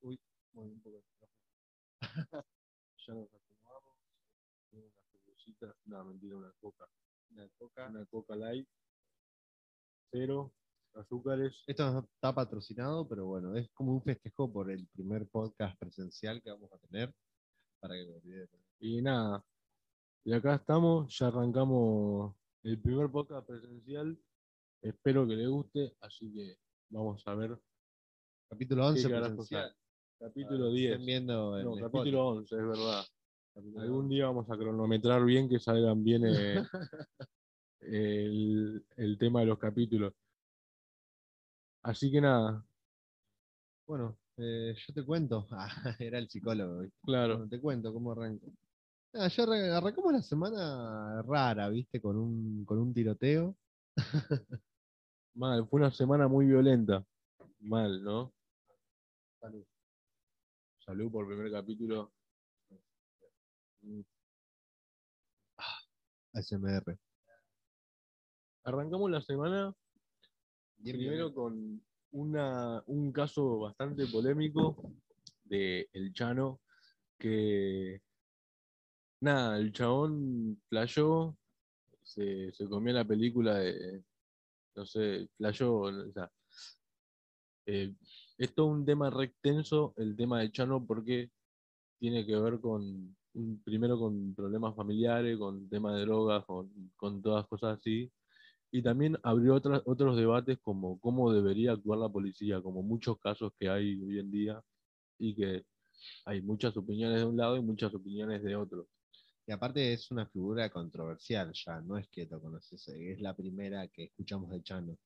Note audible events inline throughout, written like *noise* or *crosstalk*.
Uy, muy un poco el micrófono. ya nos acomodamos. Tengo una cervecita, no, mentira, una coca. Una coca. Una coca light. Cero azúcares. Esto no está patrocinado, pero bueno, es como un festejo por el primer podcast presencial que vamos a tener. Para que olvide. Y nada. Y acá estamos, ya arrancamos el primer podcast presencial. Espero que les guste, así que vamos a ver. Capítulo qué 11 carajos presencial. Capítulo que 10. estén viendo en No, capítulo 11, es verdad. Capítulo Algún 11. día vamos a cronometrar bien que salgan bien eh, *laughs* el, el tema de los capítulos. Así que nada, Bueno, eh, yo te cuento. *laughs* Ah, era el psicólogo. ¿viste? claro, Bueno, te cuento cómo arranco. Ah, yo arran- arrancamos la semana rara, ¿viste? Con un, con un tiroteo. *laughs* mal, fue una semana muy violenta. Mal, ¿no? Salud. Salud por primer capítulo. ASMR. Arrancamos la semana primero con una, un caso bastante polémico de El Chano, que nada, el chabón flayó, se, se comió la película de, no sé, flayó, o sea, eh, es un tema re extenso el tema del Chano porque tiene que ver con, primero con problemas familiares, con temas de drogas, con, todas cosas así. Y también abrió otros debates como cómo debería actuar la policía, como muchos casos que hay hoy en día y que hay muchas opiniones de un lado y muchas opiniones de otro. Y aparte es una figura controversial ya, no es que lo conoces, es la primera que escuchamos de Chano.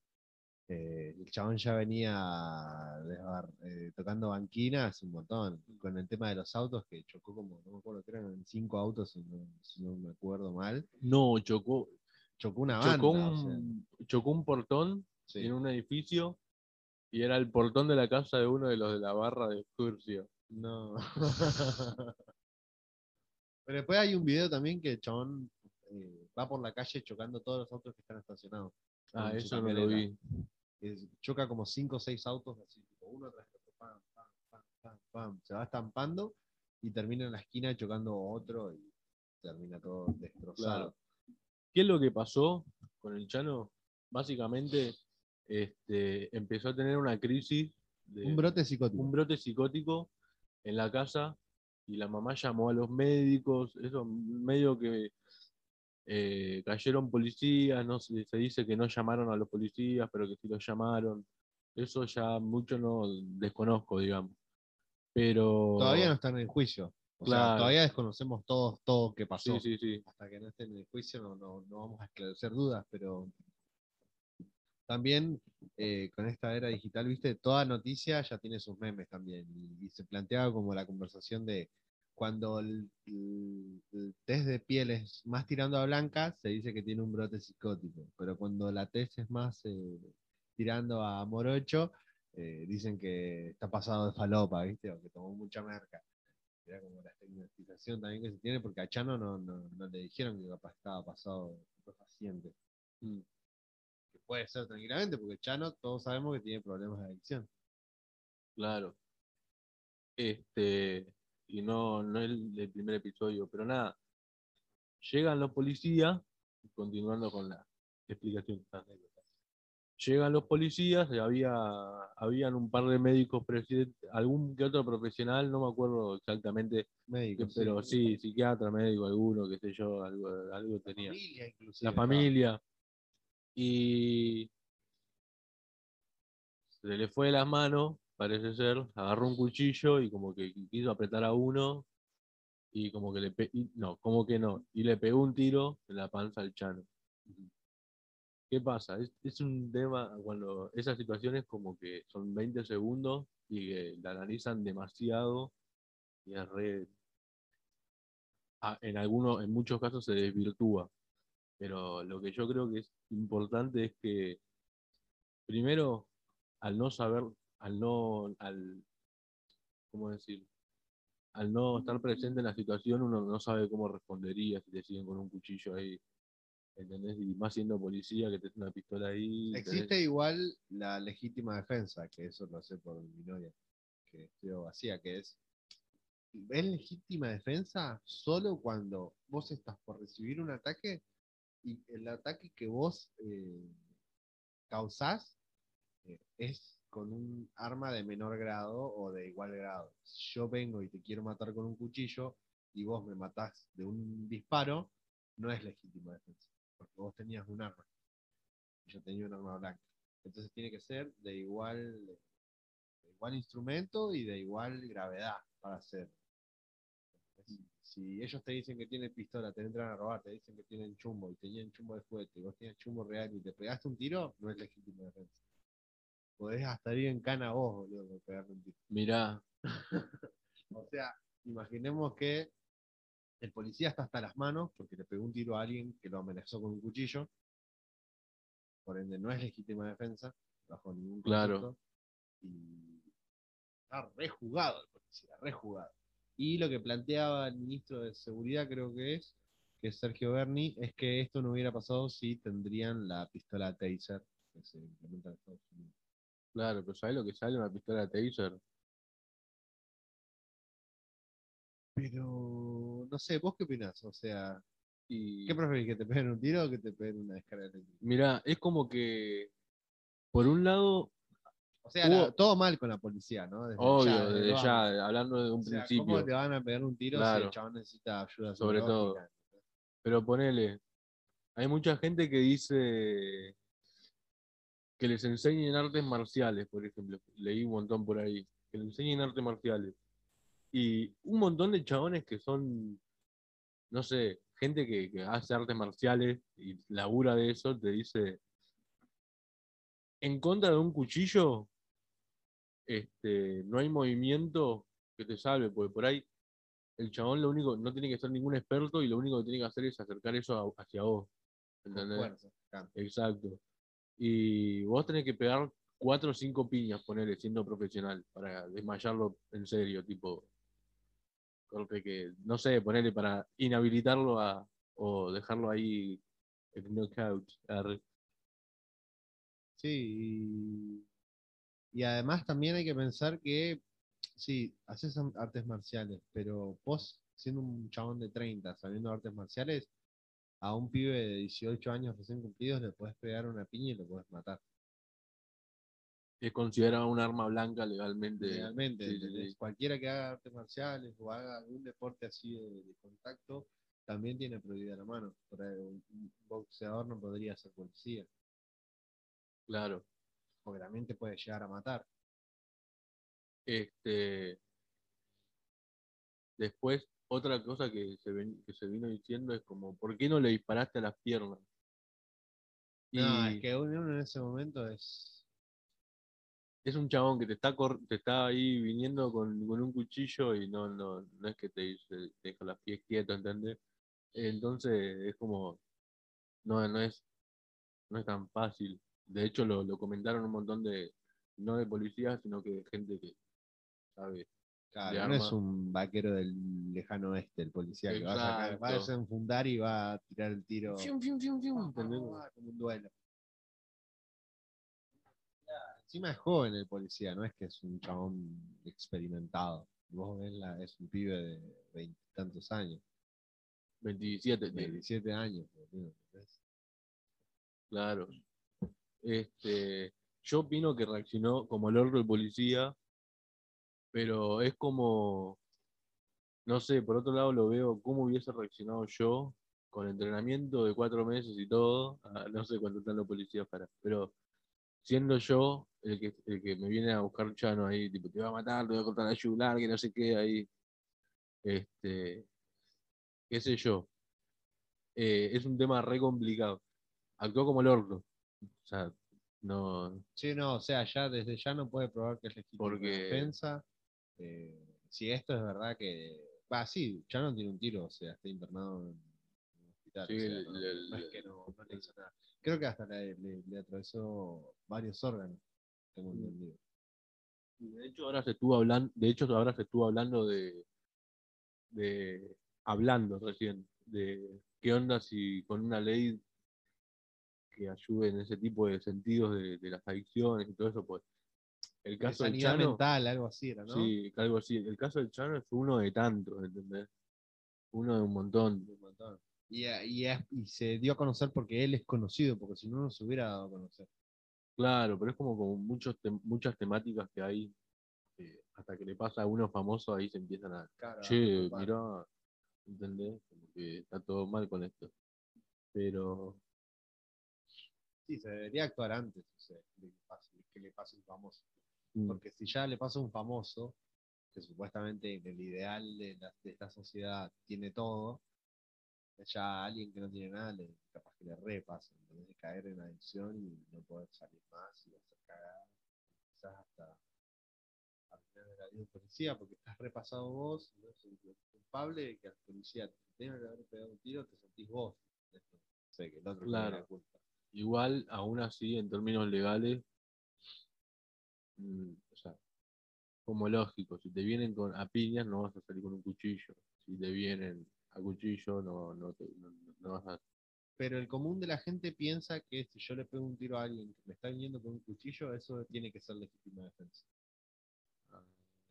Eh, el chabón ya venía eh, tocando banquina hace un montón, con el tema de los autos, que chocó como, no me acuerdo, que eran cinco autos, si no, si no me acuerdo mal. No, chocó, Chocó una banda. chocó, o sea, un, chocó un portón sí. en un edificio y era el portón de la casa de uno de los de la barra de Excursio. No. *laughs* Pero después hay un video también que el chabón eh, va por la calle chocando todos los autos que están estacionados. Ah, eso no lo vi. Es- choca como cinco o seis autos así, tipo, uno tras otro, pam, pam, pam, pam, pam. Se va estampando y termina en la esquina chocando otro y termina todo destrozado. ¿Qué es lo que pasó con el Chano? Básicamente este, empezó a tener una crisis, de, Un brote psicótico. un brote psicótico en la casa y la mamá llamó a los médicos, eso medio que eh, cayeron policías, no se, se dice que no llamaron a los policías, pero que sí los llamaron. Eso ya mucho no desconozco, digamos. Pero Todavía no están en el juicio. O sea, Claro. todavía desconocemos todo, todo que pasó. sí, sí, sí. hasta que no estén en el juicio no, no, no vamos a esclarecer dudas, pero también eh, con esta era digital, viste, toda noticia ya tiene sus memes también, y, y se planteaba como la conversación de cuando el, el- el test de piel es más tirando a blanca, se dice que tiene un brote psicótico, pero cuando la test es más eh, tirando a morocho, eh, dicen que está pasado de falopa, viste, o que tomó mucha merca. Era como la estigmatización también que se tiene, porque a Chano no, no, no le dijeron que capaz estaba pasado de paciente. Mm. Que puede ser tranquilamente, porque Chano todos sabemos que tiene problemas de adicción. Claro. Este, y no, no el, el primer episodio, pero nada. Llegan los policías, continuando con la explicación. la. Llegan los policías, había, habían un par de médicos algún que otro profesional, no me acuerdo exactamente, Médico, que- pero sí, psiquiatra, médico, alguno, qué sé yo, algo, algo tenía. Familia, inclusive, la familia. Y se le fue de las manos, parece ser, agarró un cuchillo y como que quiso apretar a uno y como que le pe- no, como que no, y le pegó un tiro en la panza al Chano. ¿Qué pasa? Es, es un tema cuando esas situaciones como que son 20 segundos y que la analizan demasiado y es re- ah, en algunos, en muchos casos se desvirtúa. Pero lo que yo creo que es importante es que, primero, al no saber, al no, al, ¿cómo decir? Al no estar presente en la situación, uno no sabe cómo respondería si te siguen con un cuchillo ahí. ¿Entendés? Y más siendo policía, que tenés una pistola ahí. Existe igual la legítima defensa, que eso lo sé por mi novia. que estudió vacía, que es, es legítima defensa solo cuando vos estás por recibir un ataque y el ataque que vos eh, causás eh, es con un arma de menor grado o de igual grado. Si yo vengo y te quiero matar con un cuchillo y vos me matás de un disparo, no es legítima defensa, porque vos tenías un arma. Yo tenía un arma blanca. Entonces tiene que ser de igual, de igual instrumento y de igual gravedad para hacerlo. Si ellos te dicen que tienen pistola, te entran a robar, te dicen que tienen chumbo y tenían chumbo de juguete, y vos tienes chumbo real y te pegaste un tiro, no es legítima defensa. Podés hasta ir en cana vos, boludo, por pegarle un tiro. Mirá, *laughs* O sea, imaginemos que el policía está hasta las manos porque le pegó un tiro a alguien que lo amenazó con un cuchillo. Por ende, no es legítima defensa, bajo ningún Claro. concepto. Y está rejugado el policía, rejugado. Y lo que planteaba el ministro de Seguridad, creo que es, que es Sergio Berni, es que esto no hubiera pasado si tendrían la pistola Taser que se implementa en Estados Unidos. Claro, pero ¿sabés lo que sale una pistola taser? Pero, no sé, ¿vos qué opinás? O sea, Y ¿Qué preferís? ¿Que te peguen un tiro o que te peguen una descarga eléctrica? mirá, es como que, por un lado, O sea, Hubo- la- todo mal con la policía, ¿no? Desde obvio, ya, desde ya, hablando de un O sea, principio, ¿Cómo te van a pegar un tiro si el chabón necesita ayuda Sobre todo. pero ponele, hay mucha gente que dice que les enseñen artes marciales, por ejemplo, leí un montón por ahí, que les enseñen artes marciales. Y un montón de chabones que son, no sé, gente que, que hace artes marciales y labura de eso, te dice, en contra de un cuchillo, este, no hay movimiento que te salve, porque por ahí el chabón lo único, no tiene que ser ningún experto y lo único que tiene que hacer es acercar eso a- hacia vos. Con ¿entendés? fuerza, claro. Exacto. Y vos tenés que pegar cuatro o cinco piñas, ponele, siendo profesional, para desmayarlo en serio, tipo. Corte que, no sé, ponerle para inhabilitarlo a, o dejarlo ahí en knockout. Sí, y, y además también hay que pensar que, sí, haces artes marciales, pero vos, siendo un chabón de 30, sabiendo artes marciales, a un pibe de 18 años recién cumplidos le podés pegar una piña y lo podés matar. Es considerado un arma blanca legalmente. Legalmente, Sí, sí, ¿entendés? sí. cualquiera que haga artes marciales o haga algún deporte así de, de contacto, también tiene prohibida la mano. Un un boxeador no podría ser policía, Claro. porque también te puede llegar a matar. Este, después, otra cosa que se, ven- que se vino diciendo es como, ¿por qué no le disparaste a las piernas? No, es que uno en ese momento es. es un chabón que te está, cor- te está ahí viniendo con, con un cuchillo y no, no, no es que te dice, te deja los pies quietos, ¿entendés? Entonces es como, no, no es, no es tan fácil. De hecho lo, lo comentaron un montón de, no de policías, sino que de gente que sabe. Claro, no es un vaquero del lejano oeste, el policía que va a, sacar, va a Exacto. desenfundar y va a tirar el tiro. Fium, fium, fium, fium, Ah, como un duelo. Encima es joven el policía, no es que es un chabón experimentado. Vos ves, la, es un pibe de veintitantos años, 27, tiene. 27 años. Claro. Este, yo opino que reaccionó como el orco el policía, pero es como, no sé, por otro lado lo veo cómo hubiese reaccionado yo con entrenamiento de cuatro meses y todo, a- no sé cuánto están los policías para, pero siendo yo el que, el que me viene a buscar Chano ahí, tipo, te va a matar, te voy a cortar la yugular, que no sé qué ahí, este, qué sé yo. Eh, es un tema re complicado. Actuó como el orco. O sea, no. Sí, no, o sea, ya desde ya no puede probar que es legítima Porque- defensa. Eh, si esto es verdad que. Va, sí, ya no tiene un tiro, o sea, está internado en un hospital. Sí, o sea, el- no, el- no es que no, no le hizo nada. Creo que hasta le, le- le atravesó varios órganos, tengo Mm. entendido. Y De hecho, ahora se estuvo hablando, de hecho, ahora se estuvo hablando de, de hablando recién, de qué onda si con una ley que ayude en ese tipo de sentidos de, de las adicciones y todo eso, pues el De caso del sanidad Chano. mental, algo así era, ¿no? Sí, algo así. El caso del Chano es uno de tantos, ¿entendés? Uno de un montón. Un montón. Y, eh, y y se dio a conocer porque él es conocido, porque si no, no se hubiera dado a conocer. Claro, pero es como, como muchos muchas temáticas que hay. eh, hasta que le pasa a uno famoso, ahí se empiezan a. Claro, Che, mirá, ¿entendés? Como que está todo mal con esto. Pero. Sí, se debería actuar antes o sea, de que, pase, que le pase un famoso. Mm, Porque si ya le pasa a un famoso, que supuestamente en el ideal de, la- de esta sociedad tiene todo, ya a alguien que no tiene nada, le, capaz que le repasa, ¿entendés? de caer en adicción y no poder salir más y hacer cagar, quizás hasta arruinar la vida de un policía, porque estás repasado vos, no es culpable de que al policía te tenga que haber pegado un tiro, te sentís vos. ¿entendés? No sé, que el otro tiene Claro. la culpa. Igual, aún así, en términos legales, o sea, como lógico, si te vienen con, a piñas no vas a salir con un cuchillo. Si te vienen a cuchillo no, no, te- no- vas a... Pero el común de la gente piensa que si yo le pego un tiro a alguien que me está viniendo con un cuchillo, eso tiene que ser legítima defensa.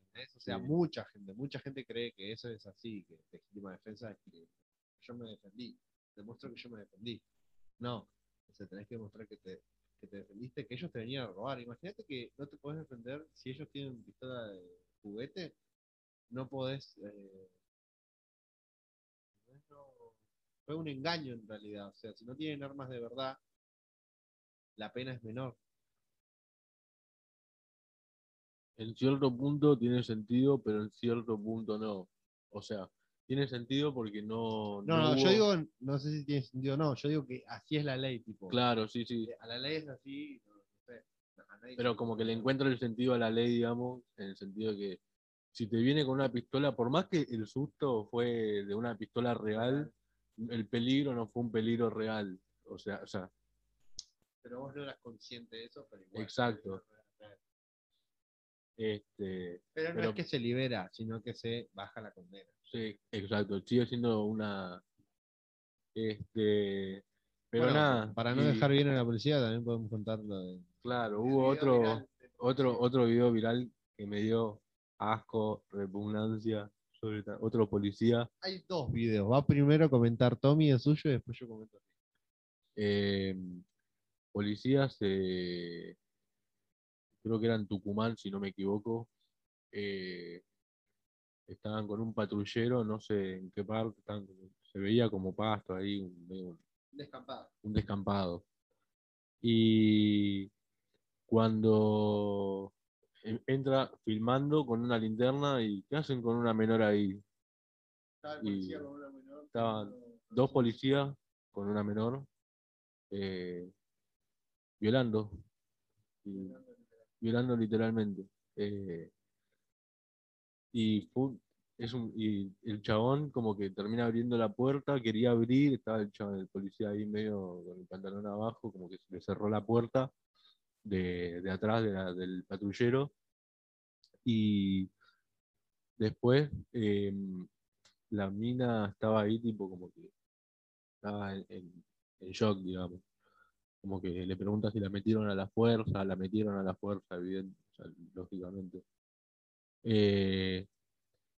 ¿Entendés? O sea, Sí. mucha gente, mucha gente cree que eso es así, que legítima defensa es que yo me defendí, demuestro que yo me defendí. No, o sea, tenés que demostrar que te, que te defendiste, que ellos te venían a robar. Imagínate que no te podés defender si ellos tienen pistola de juguete, no podés... eh, fue un engaño en realidad, o sea, si no tienen armas de verdad, la pena es menor. En cierto punto tiene sentido, pero en cierto punto no. O sea, tiene sentido porque no... No, no, yo hubo- digo, no sé si tiene sentido o no, yo digo que así es la ley, tipo. Claro, sí, sí. A la ley es así, no, sé. Pero como que le encuentra el sentido a la ley, digamos, en el sentido de que si te viene con una pistola, por más que el susto fue de una pistola real, el peligro no fue un peligro real. O sea, o sea, Pero vos no eras consciente de eso, pero igual. Exacto. este, Pero no Pero- es que se libera, sino que se baja la condena. Sí, exacto, sigue siendo una, este, pero Bueno, nada. Para no y, dejar bien a la policía, también podemos contar lo de. Claro, hubo otro, viral otro, otro video viral que me dio asco, repugnancia, sobre otro policía. Hay dos videos. Va primero a comentar Tommy el suyo y después yo comento. eh, policías, eh, creo que eran Tucumán, si no me equivoco, eh, estaban con un patrullero, no sé en qué parte, estaban se veía como pasto ahí, un, Descampado. un descampado. Y cuando en- entra filmando con una linterna y ¿qué hacen con una menor ahí? Estaba el Y policía con una menor, estaban Dos policías con una menor eh, violando. Y- violando literalmente. Eh, y, es un, y el chabón como que termina abriendo la puerta, quería abrir, estaba el policía ahí medio con el pantalón abajo, como que se le cerró la puerta de, de atrás del patrullero. Y después eh, la mina estaba ahí tipo como que estaba en shock, digamos como que le pregunta si la metieron a la fuerza, la metieron a la fuerza, evidente, o sea, lógicamente. Eh,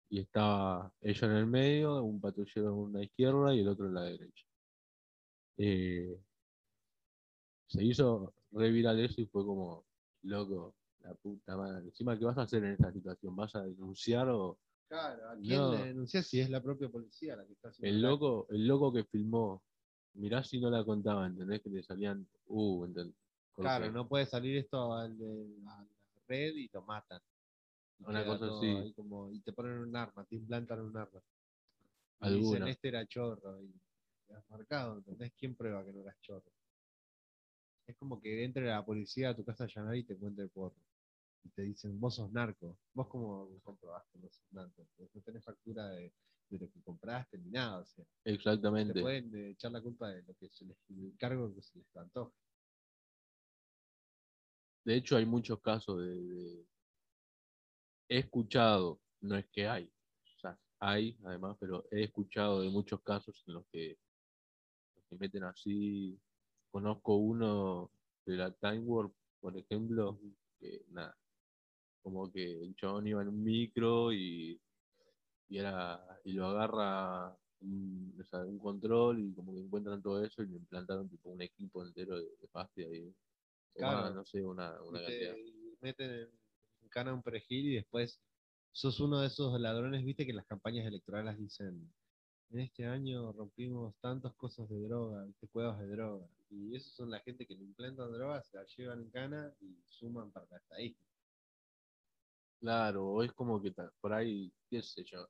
y estaba ella en el medio, un patrullero en una izquierda y el otro en la derecha. Eh, se hizo re viral eso y fue como, loco, la puta madre. Encima, ¿qué vas a hacer en esta situación? ¿Vas a denunciar o Claro, ¿a quién No. le denuncia si es la propia policía la que está haciendo el loco, el loco que filmó? Mirá si no la contaba, ¿entendés? Que le salían, uh, ¿entendés? Claro, no puede salir esto al de- a la red y lo matan. Una cosa así. como- y te ponen un arma, te implantan un arma. Y dicen, este era chorro. Y te has marcado, ¿entendés? ¿Quién prueba que no eras chorro? Es como que entre la policía a tu casa a allanar y te encuentre porro. Y te dicen, vos sos narco. ¿Vos cómo comprobaste que sos narco? No tenés factura de, de lo que compraste ni nada. O sea, te Exactamente. pueden eh, echar la culpa de lo que se les, el cargo que se les antoje. De hecho, hay muchos casos de, de- He escuchado, no es que hay, o sea, hay además, pero he escuchado de muchos casos en los que se meten así. Conozco uno de la Time Warp, por ejemplo, que nada, como que el chabón iba en un micro y, y, era, y lo agarra un, o sea, un control y como que encuentran todo eso y le implantaron tipo un equipo entero de, de pasta ahí. Claro. más, no sé, una, una Y cantidad. te meten en cana un perejil y después sos uno de esos ladrones, viste que en las campañas electorales dicen, en este año rompimos tantas cosas de droga, viste, cuevas de droga. Y esos son la gente que le implantan drogas, se la llevan en cana y suman para la estadística. Claro, o es como que por ahí, qué sé yo.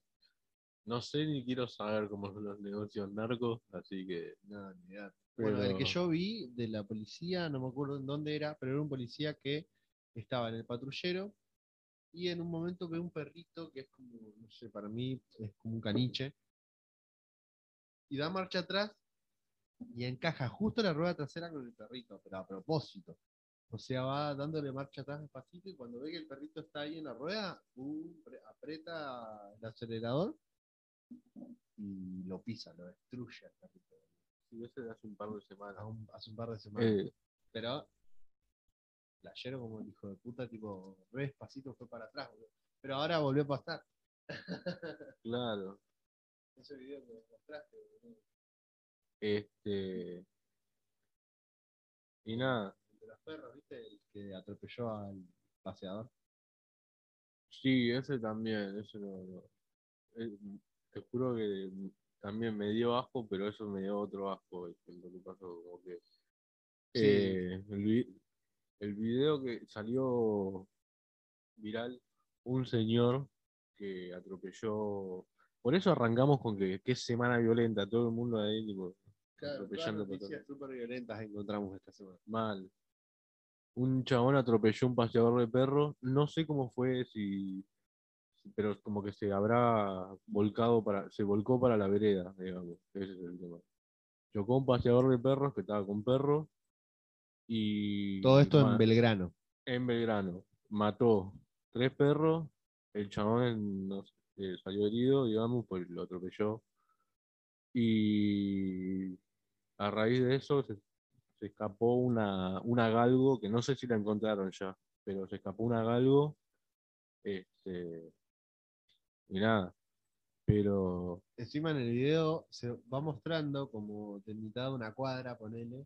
No sé ni quiero saber cómo son los negocios narcos, así que. No, ni idea. Bueno, el que yo vi de la policía, no me acuerdo en dónde era, pero era un policía que estaba en el patrullero y en un momento ve un perrito que es como, no sé, para mí es como un caniche y da marcha atrás y encaja justo la rueda trasera con el perrito, pero a propósito. O sea, va dándole marcha atrás despacito y cuando ve que el perrito está ahí en la rueda, pre- aprieta el acelerador y lo pisa, lo destruye al perrito. Sí, de hace un par de semanas. un- hace un par de semanas. Eh, Pero playero como el hijo de puta, tipo, re despacito fue para atrás, boludo. Pero ahora volvió a pasar. *laughs* claro. Ese video que mostraste, boludo. Este. Y nada, El de los perros, ¿viste? El que atropelló al paseador. sí, ese también, ese no. Eh, te juro que también me dio asco, pero eso me dio otro asco, lo que pasó, como que Sí. eh, el, el video que salió viral, un señor que atropelló, por eso arrancamos con que qué semana violenta, todo el mundo ahí, tipo, Claro, todas atropellando noticias súper violentas encontramos esta semana. Mal. Un chabón atropelló un paseador de perros. No sé cómo fue, si, si- pero como que se habrá volcado para, se volcó para la vereda, digamos. Ese es el tema. Chocó un paseador de perros que estaba con perros y Todo esto en Belgrano. en Belgrano. Mató tres perros. El chabón eh, salió herido, digamos, pues lo atropelló. Y a raíz de eso se, se escapó una, una galgo, que no sé si la encontraron ya, pero se escapó una galgo. Este, y nada. Pero Encima en el video se va mostrando como de mitad de una cuadra, ponele,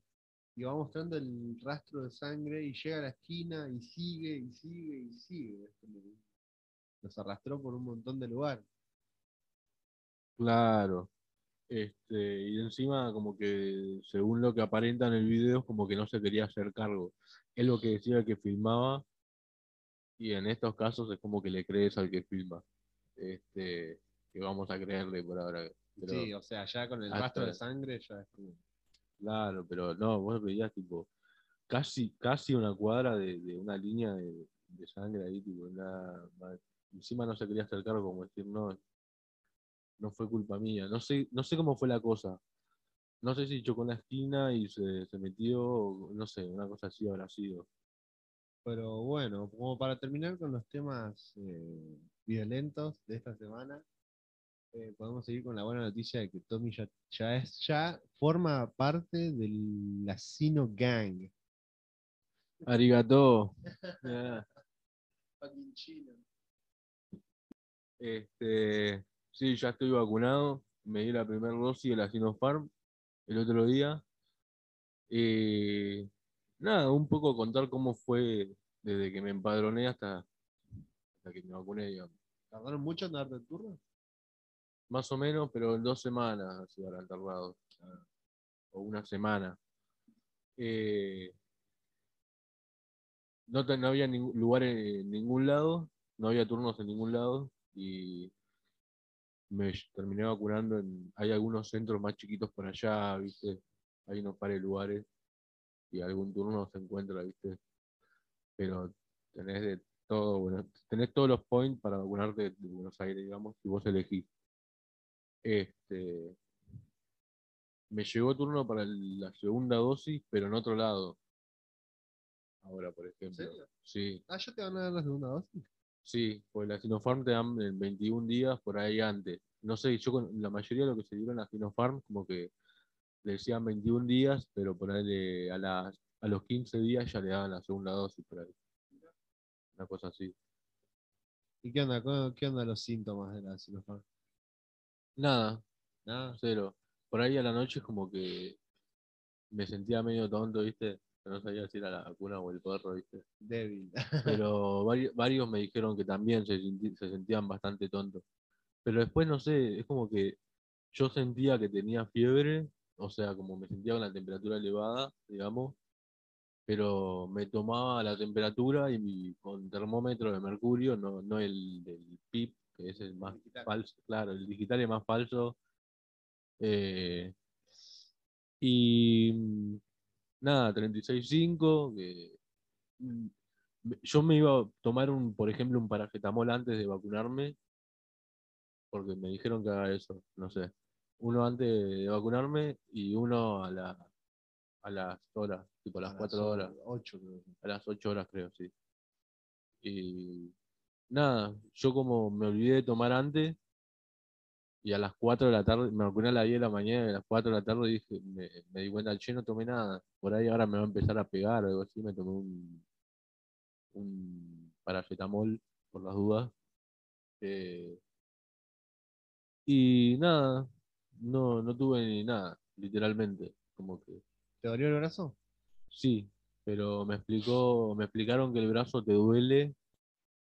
y va mostrando el rastro de sangre y llega a la esquina y sigue y sigue y sigue. Es Los arrastró por un montón de lugares. Claro. Este, y encima como que según lo que aparenta en el video, como que no se quería hacer cargo. Es lo que decía el que filmaba. Y en estos casos es como que le crees al que filma. Este, que vamos a creerle por ahora. Pero, sí, o sea, ya con el rastro de sangre ya es como. Claro, pero no, vos veías tipo casi, casi una cuadra de, de una línea de, sangre ahí, tipo, nada más. Encima no se quería hacer cargo, como decir, no, no fue culpa mía. No sé, no sé cómo fue la cosa. No sé si chocó en la esquina y se, metió, no sé, una cosa así habrá sido. Pero bueno, como para terminar con los temas eh, violentos de esta semana, eh, podemos seguir con la buena noticia de que Tommy ya, ya es, ya forma parte del Asino Gang. Arigato. *laughs* Ah, Fucking chino. Este, sí, ya estoy vacunado. Me di la primera dosis de la Sinopharm el otro día. Y nada, un poco contar cómo fue desde que me empadroné hasta, hasta que me vacuné, digamos. ¿Tardaron mucho en darte el turno? Más o menos, pero en dos semanas así habrán tardado. O una semana. Eh, no, no había ningún lugar en ningún lado, no había turnos en ningún lado y me terminé vacunando en. Hay algunos centros más chiquitos por allá, ¿viste? Hay unos pares de lugares y algún turno se encuentra, ¿viste? Pero tenés de todo, bueno, tenés todos los points para vacunarte de Buenos Aires, digamos, si vos elegís. Este, me llegó turno para el- la segunda dosis, pero en otro lado. Ahora, por ejemplo. serio? Sí, Ah, ¿ya te van a dar la segunda dosis? sí, pues la Sinopharm te dan en 21 días por ahí antes. No sé, yo con la mayoría de lo que se dieron a Sinopharm, como que le decían 21 días, pero por ahí a, las, a los 15 días ya le daban la segunda dosis por ahí. Una cosa así. ¿Y qué onda? ¿Cómo- ¿Qué onda los síntomas de la Sinopharm? Nada, Nada. cero. Por ahí a la noche es como que me sentía medio tonto, ¿viste? No sabía si era la vacuna o el perro, ¿viste? Débil. Pero *laughs* vari- varios me dijeron que también se, se sentían bastante tontos. Pero después, no sé, es como que yo sentía que tenía fiebre, o sea, como me sentía con la temperatura elevada, digamos, pero me tomaba la temperatura y mi, con termómetro de mercurio, no, no el del PIP, que es el más Digital. falso, claro, el digital es más falso. Eh, y mm, nada, 36.5, que mm, yo me iba a tomar un, por ejemplo, un paracetamol antes de vacunarme, porque me dijeron que haga eso, no sé. Uno antes de vacunarme y uno a la a las horas, tipo a las 4 horas, 8, creo. a las 8 horas creo, sí. Y nada, yo como me olvidé de tomar antes y a las 4 de la tarde, me vacuné a las 10 de la mañana y a las 4 de la tarde dije, me, me di cuenta, che, no tomé nada. Por ahí ahora me va a empezar a pegar o algo así, me tomé un, un paracetamol por las dudas. Eh, y nada, no, no tuve ni nada, literalmente. Como que ¿Te dolió el brazo? sí, pero me explicó, me explicaron que el brazo te duele,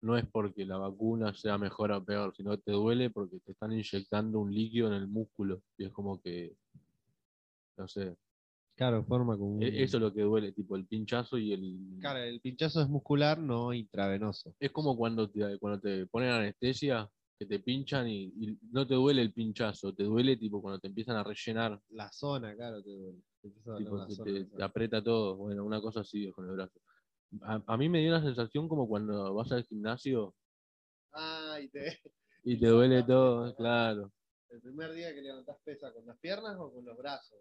no es porque la vacuna sea mejor o peor, sino que te duele porque te están inyectando un líquido en el músculo. Y es como que, no sé, Claro, forma como un... e- eso es lo que duele, tipo el pinchazo y el... Claro, el pinchazo es muscular, no intravenoso. Es como cuando te, cuando te ponen anestesia, que te pinchan y, y no te duele el pinchazo, te duele tipo cuando te empiezan a rellenar, La zona, claro, te duele. Te tipo, la te, zona, te- la te zona. aprieta todo, bueno, una cosa así con el brazo. A, a mí me dio una sensación como cuando vas al gimnasio te... y te duele todo, claro. El primer día que levantás pesa con las piernas o con los brazos.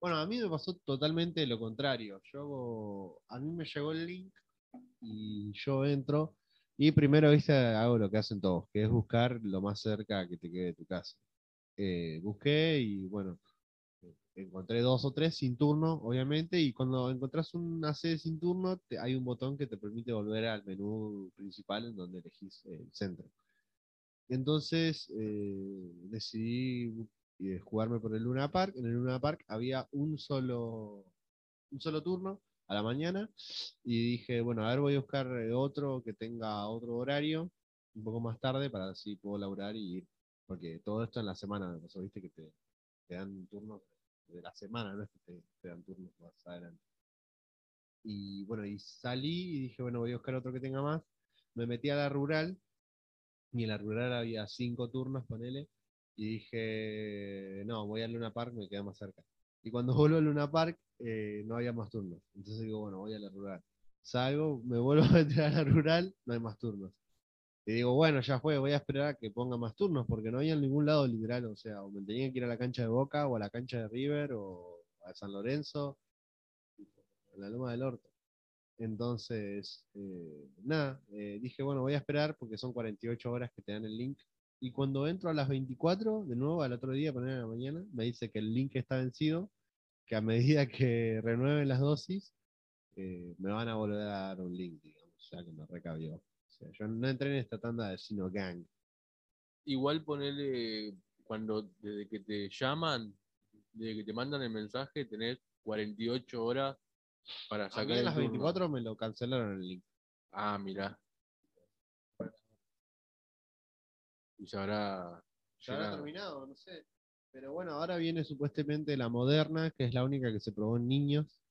Bueno, a mí me pasó totalmente lo contrario. Yo a mí me llegó el link y yo entro y primero hago lo que hacen todos, que es buscar lo más cerca que te quede de tu casa. Eh, busqué y bueno, encontré dos o tres sin turno, obviamente, y cuando encontrás una sede sin turno, te- hay un botón que te permite volver al menú principal en donde elegís el centro. Entonces eh, decidí eh, jugarme por el Luna Park. En el Luna Park había un solo, un solo turno a la mañana y dije, bueno, a ver, voy a buscar eh, otro que tenga otro horario un poco más tarde para así puedo laburar y ir. Porque todo esto en la semana me pasó, viste que te, te dan turnos de la semana, no es que te, dan turnos más adelante. Y bueno, y salí y dije, bueno, voy a buscar otro que tenga más. Me metí a la rural y en la rural había cinco turnos, ponele, y dije, no, voy a Luna Park, me queda más cerca. Y cuando *laughs* vuelvo a Luna Park, eh, no había más turnos. Entonces digo, bueno, voy a la rural. Salgo, me vuelvo *laughs* a meter a la rural, no hay más turnos. Y digo, bueno, ya fue, voy a esperar a que ponga más turnos, porque no había en ningún lado literal, o sea, o me tenía que ir a la cancha de Boca, o a la cancha de River, o a San Lorenzo, a la Loma del Orto. Entonces, eh, nada, eh, dije, bueno, voy a esperar porque son 48 horas que te dan el link. Y cuando entro a las 24, de nuevo al otro día, poner la mañana, me dice que el link está vencido, que a medida que renueven las dosis, eh, me van a volver a dar un link, digamos, ya que me recabió. Sea, yo no entré en esta tanda de Sino Gang. Igual ponerle, cuando desde que te llaman, desde que te mandan el mensaje, tenés 48 horas para A sacar mí a las turno. 24 me lo cancelaron el link. Ah, mirá. Y se habrá Ya habrá terminado, no sé. Pero bueno, ahora viene supuestamente la moderna, que es la única que se probó en niños.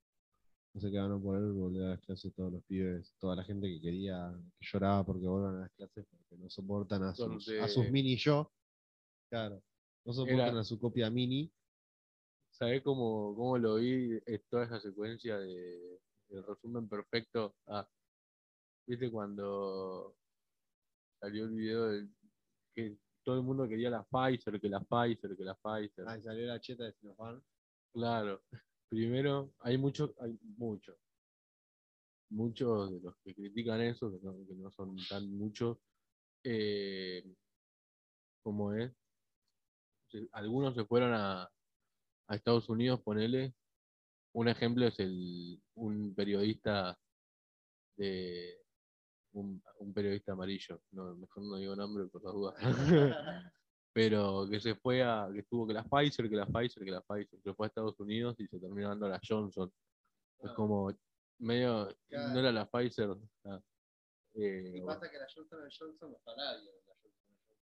No sé qué van a poder volver a las clases todos los pibes, toda la gente que quería, que lloraba porque vuelvan a las clases porque no soportan a sus, Donde- a sus mini yo. Claro. No soportan Era- a su copia mini. ¿Sabés cómo, cómo lo vi? Es toda esa secuencia de, del resumen perfecto. Ah, ¿viste cuando salió el video de que todo el mundo quería la Pfizer, que la Pfizer, que la Pfizer? Ahí salió la cheta de Sinopharm. Claro. Primero, hay muchos, hay muchos. Muchos de los que critican eso, que no, son tan muchos, eh, como es, algunos se fueron a, a Estados Unidos, ponele. Un ejemplo es el, un periodista de un un periodista amarillo, no, mejor no digo nombre por las dudas. *laughs* pero que se fue a, que estuvo que la Pfizer, que la Pfizer, que la Pfizer, se fue a Estados Unidos y se terminó dando la Johnson. Es Ah. como medio, Claro. no era la Pfizer. ah, eh, Y pasa que la Johnson Johnson no está nadie. La Johnson Johnson.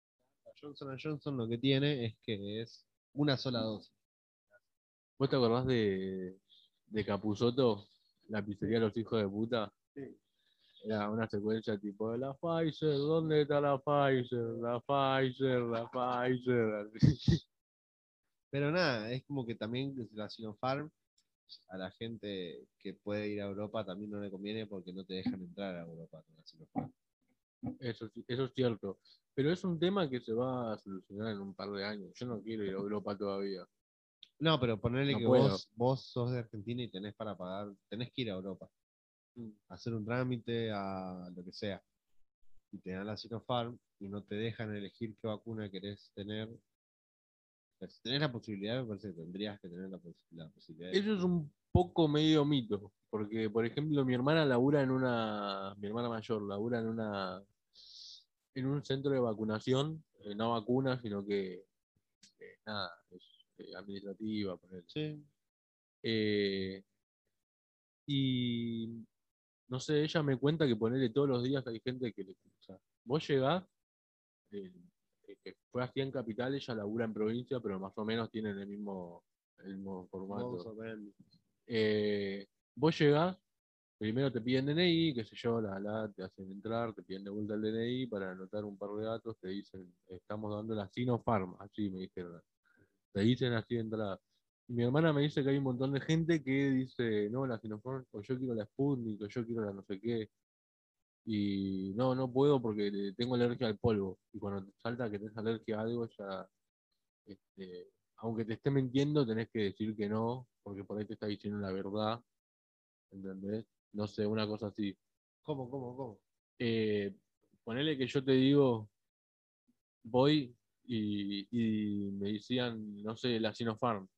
La Johnson Johnson lo que tiene es que es una sola dosis. ¿Vos te acordás de, de Capuzoto, la pizzería de los hijos de puta? Sí. Era una secuencia tipo de la Pfizer, ¿dónde está la Pfizer? La Pfizer, la Pfizer. *laughs* Pero nada, es como que también la Sinopharm a la gente que puede ir a Europa también no le conviene porque no te dejan entrar a Europa con la Sinopharm. Eso, eso es cierto. Pero es un tema que se va a solucionar en un par de años. Yo no quiero ir a Europa todavía. No, pero ponerle No que vos, vos sos de Argentina y tenés para pagar, tenés que ir a Europa. Hacer un trámite, a lo que sea. Y te dan la Sinopharm y no te dejan elegir qué vacuna querés tener. Si tenés la posibilidad, me parece que tendrías que tener la, pos- la posibilidad. de- Eso es un poco medio mito. Porque, por ejemplo, mi hermana labura en una. Mi hermana mayor labura en una. En un centro de vacunación. eh, no vacuna, sino que. eh, nada, es eh, administrativa. ponele. Sí. Y no sé, ella me cuenta que ponerle todos los días hay gente que le. O sea, vos llegás, eh, que fue así en capital, ella labura en provincia, pero más o menos tienen el mismo, el mismo formato. Eh, vos llegás, primero te piden DNI, qué sé yo, la, la, te hacen entrar, te piden de vuelta el DNI para anotar un par de datos, te dicen, estamos dando la Sinopharm, así me dijeron. Te dicen así de entrada. Mi hermana me dice que hay un montón de gente que dice, no, la Sinopharm, o yo quiero la Sputnik, o yo quiero la no sé qué. Y no, no puedo porque tengo alergia al polvo. Y cuando te salta que tenés alergia a algo, ya, este, aunque te esté mintiendo, tenés que decir que no, porque por ahí te está diciendo la verdad. ¿Entendés? No sé, una cosa así. ¿Cómo, cómo, cómo? Eh, ponele que yo te digo, voy y, y me decían, no sé, la Sinopharm.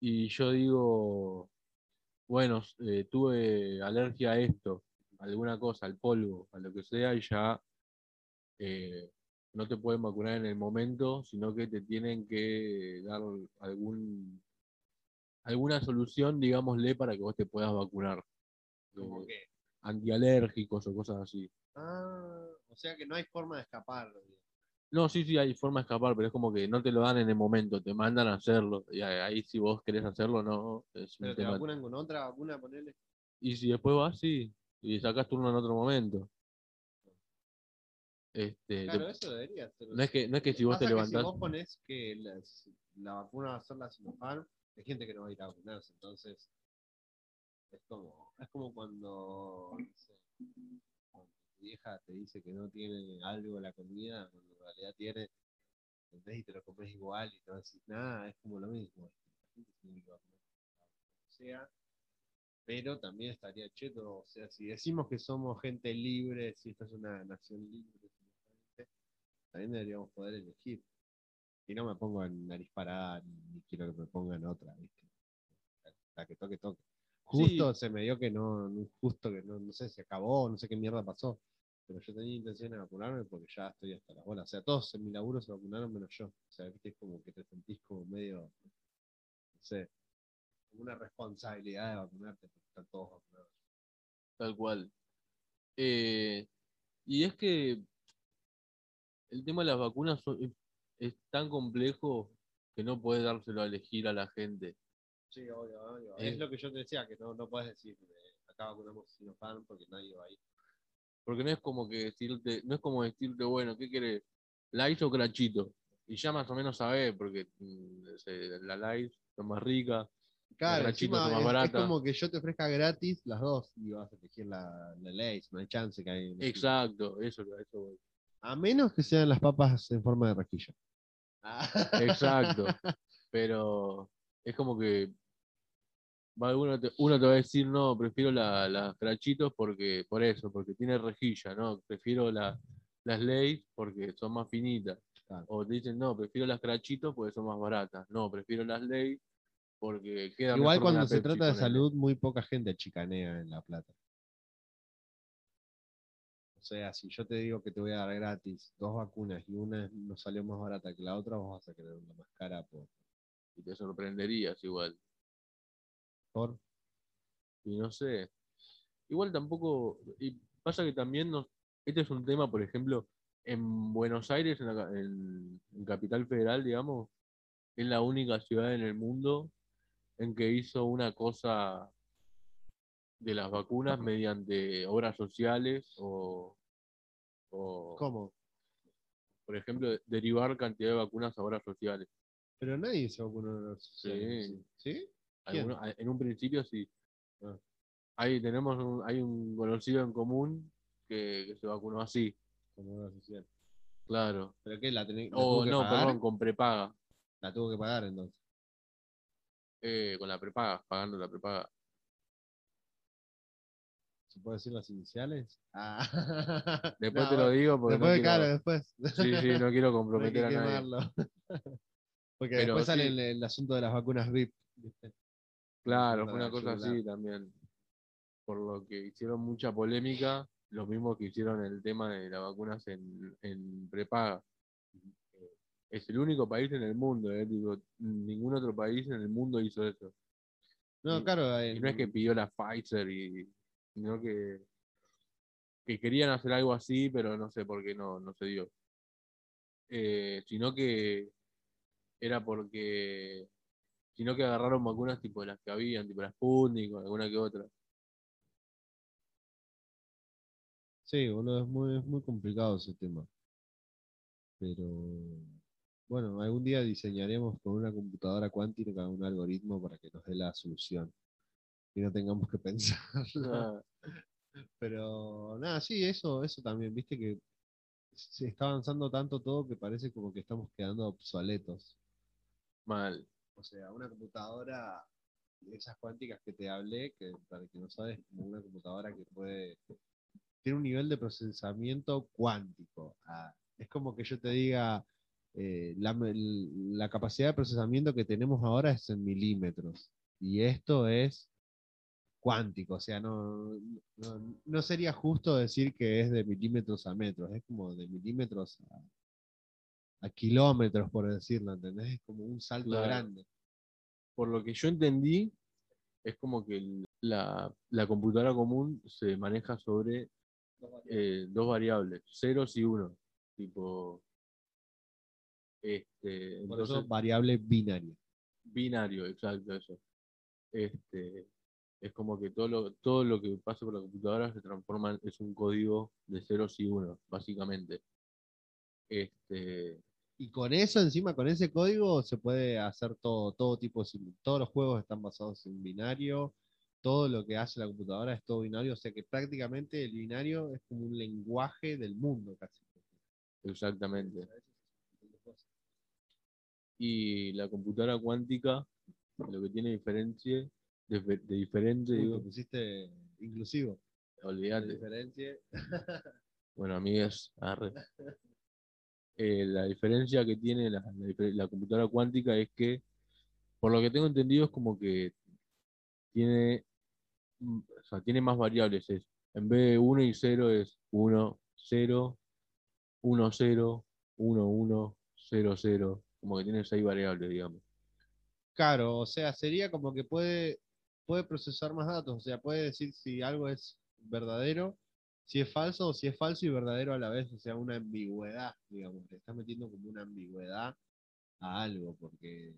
Y yo digo, bueno, eh, tuve alergia a esto, a alguna cosa, al polvo, a lo que sea, y ya eh, no te pueden vacunar en el momento, sino que te tienen que dar algún alguna solución, digámosle, para que vos te puedas vacunar. ¿Cómo Eh, qué? antialérgicos o cosas así. Ah, o sea que no hay forma de escapar. No, sí, sí, hay forma de escapar, pero es como que no te lo dan en el momento, te mandan a hacerlo. Y ahí si vos querés hacerlo, no. Es Pero te tema- vacunan con otra vacuna, ponele. Y si después vas, sí. Y sacás turno en otro momento. Este, Claro, te- eso debería ser. no, es que, no es que si vos te levantás. Si vos pones que las- la vacuna va a ser la Sinopharm, hay gente que no va a ir a vacunarse. Entonces, es como, es como cuando, no sé, vieja te dice que no tiene algo la comida, cuando en realidad tiene, ¿entendés? y te lo comes igual y no decís nada, es como lo mismo. Sea, pero también estaría cheto, o sea, si decimos que somos gente libre, si esta es una nación libre, también deberíamos poder elegir. Y no me pongo en nariz parada, ni quiero que me pongan otra, ¿viste? La que toque, toque. Justo se me dio que no, no- justo que no, no sé, se acabó, no sé qué mierda pasó. Pero yo tenía intención de vacunarme porque ya estoy hasta las bolas. O sea, todos en mi laburo se vacunaron menos yo. O sea, viste, es como que te sentís como medio, no sé, como una responsabilidad de vacunarte porque están todos vacunados. Tal cual. Eh, y es que el tema de las vacunas son- es tan complejo que no puedes dárselo a elegir a la gente. Sí, obvio, obvio. Eh. Es lo que yo te decía, que no, no puedes decir, eh, acá vacunamos Sinopharm porque nadie va a ir. Porque no es como que decirte, no es como decirte, bueno, ¿qué querés? ¿Light o crachito? Y ya más o menos sabés, porque mm, se- la light son más rica. Claro, Crachito encima más es, es como que yo te ofrezca gratis las dos y vas a elegir la, la Lay's, no hay chance que hay. Exacto, eso, eso voy. A menos que sean las papas en forma de rejilla. Exacto. *laughs* Pero es como que va, uno, te, uno te va a decir, no, prefiero la- las crachitos porque, por eso, porque tiene rejilla, ¿no? Prefiero la- las Lays porque son más finitas. Claro. O te dicen, no, prefiero las crachitos porque son más baratas. No, prefiero las Lays porque queda Igual cuando se trata de salud, muy poca gente chicanea en La Plata. O sea, si yo te digo que te voy a dar gratis dos vacunas y una nos salió más barata que la otra, vos vas a querer una más cara por... Y te sorprenderías igual. por... Y no sé. Igual tampoco. Y pasa que también nos. Este es un tema, por ejemplo, en Buenos Aires, en, la ca- en- en Capital Federal, digamos, es la única ciudad en el mundo en que hizo una cosa de las vacunas mediante obras sociales o, o, ¿Cómo? por ejemplo, derivar cantidad de vacunas a obras sociales. Pero nadie se vacunó en los Sí. ¿Sí? En un principio sí. Ahí tenemos un, hay un conocido en común que, que se vacunó así, Como obra social. claro. ¿Pero qué? ¿La, tenés, la O tuvo que no, pagar? perdón, con prepaga. La tuvo que pagar entonces. Eh, con la prepaga, pagando la prepaga. ¿Se puede decir las iniciales? Ah. Después *laughs* No, te lo digo porque Después, no claro, quiero, después. sí, sí, no quiero *laughs* comprometer a nadie. quemarlo. Porque Pero después sale el, el asunto de las vacunas VIP. ¿viste? Claro, fue una cosa así también. Por lo que hicieron mucha polémica, lo mismo que hicieron el tema de las vacunas en, en prepaga. Es el único país en el mundo, eh, digo, ningún otro país en el mundo hizo eso. No, Y- claro. Y no es que pidió la Pfizer, y, sino que, que querían hacer algo así, pero no sé por qué no, no se dio. Eh, sino que era porque, sino que agarraron vacunas tipo las que habían, tipo la Sputnik o alguna que otra. Sí, boludo, es muy, es muy complicado ese tema. Pero bueno, algún día diseñaremos con una computadora cuántica un algoritmo para que nos dé la solución. Y no tengamos que *laughs* pensar. Ah, Pero nada, sí, eso, eso también, viste que se está avanzando tanto todo que parece como que estamos quedando obsoletos. Mal. O sea, una computadora, esas cuánticas que te hablé, que para que no sabes, como una computadora que puede, tiene un nivel de procesamiento cuántico. Ah, es como que yo te diga, eh, la, la capacidad de procesamiento que tenemos ahora es en milímetros. Y esto es cuántico, o sea, no, no, no sería justo decir que es de milímetros a metros, es como de milímetros a, a kilómetros, por decirlo, ¿entendés? Es como un salto Claro. grande. Por lo que yo entendí, es como que el- la, la computadora común se maneja sobre eh, dos variables, ceros y uno. Tipo, este, Por entonces, eso variable binaria. binario, exacto, eso. Este, es como que todo lo, todo lo que pasa por la computadora se transforma, en- es un código de ceros y unos, básicamente. Este, Y con eso, encima, con ese código, se puede hacer todo, todo tipo Todos los juegos están basados en binario. Todo lo que hace la computadora es todo binario. O sea que prácticamente el binario es como un lenguaje del mundo casi. exactamente. Y la computadora cuántica, lo que tiene diferencia, de, de diferente, Uy, digo, te pusiste inclusivo. Olvídate. diferencia. Bueno, amigas, arre. *laughs* Eh, la diferencia que tiene la, la la computadora cuántica es que, por lo que tengo entendido, es como que tiene, mm, o sea, tiene más variables. Es, en vez de 1 y 0 es 1, 0, 1, 0, 1, 1, 0, 0. Como que tiene seis variables, digamos. Claro, o sea, sería como que puede, puede procesar más datos. O sea, puede decir si algo es verdadero, si es falso o si es falso y verdadero a la vez. O sea, una ambigüedad, digamos. Le está metiendo como una ambigüedad a algo, porque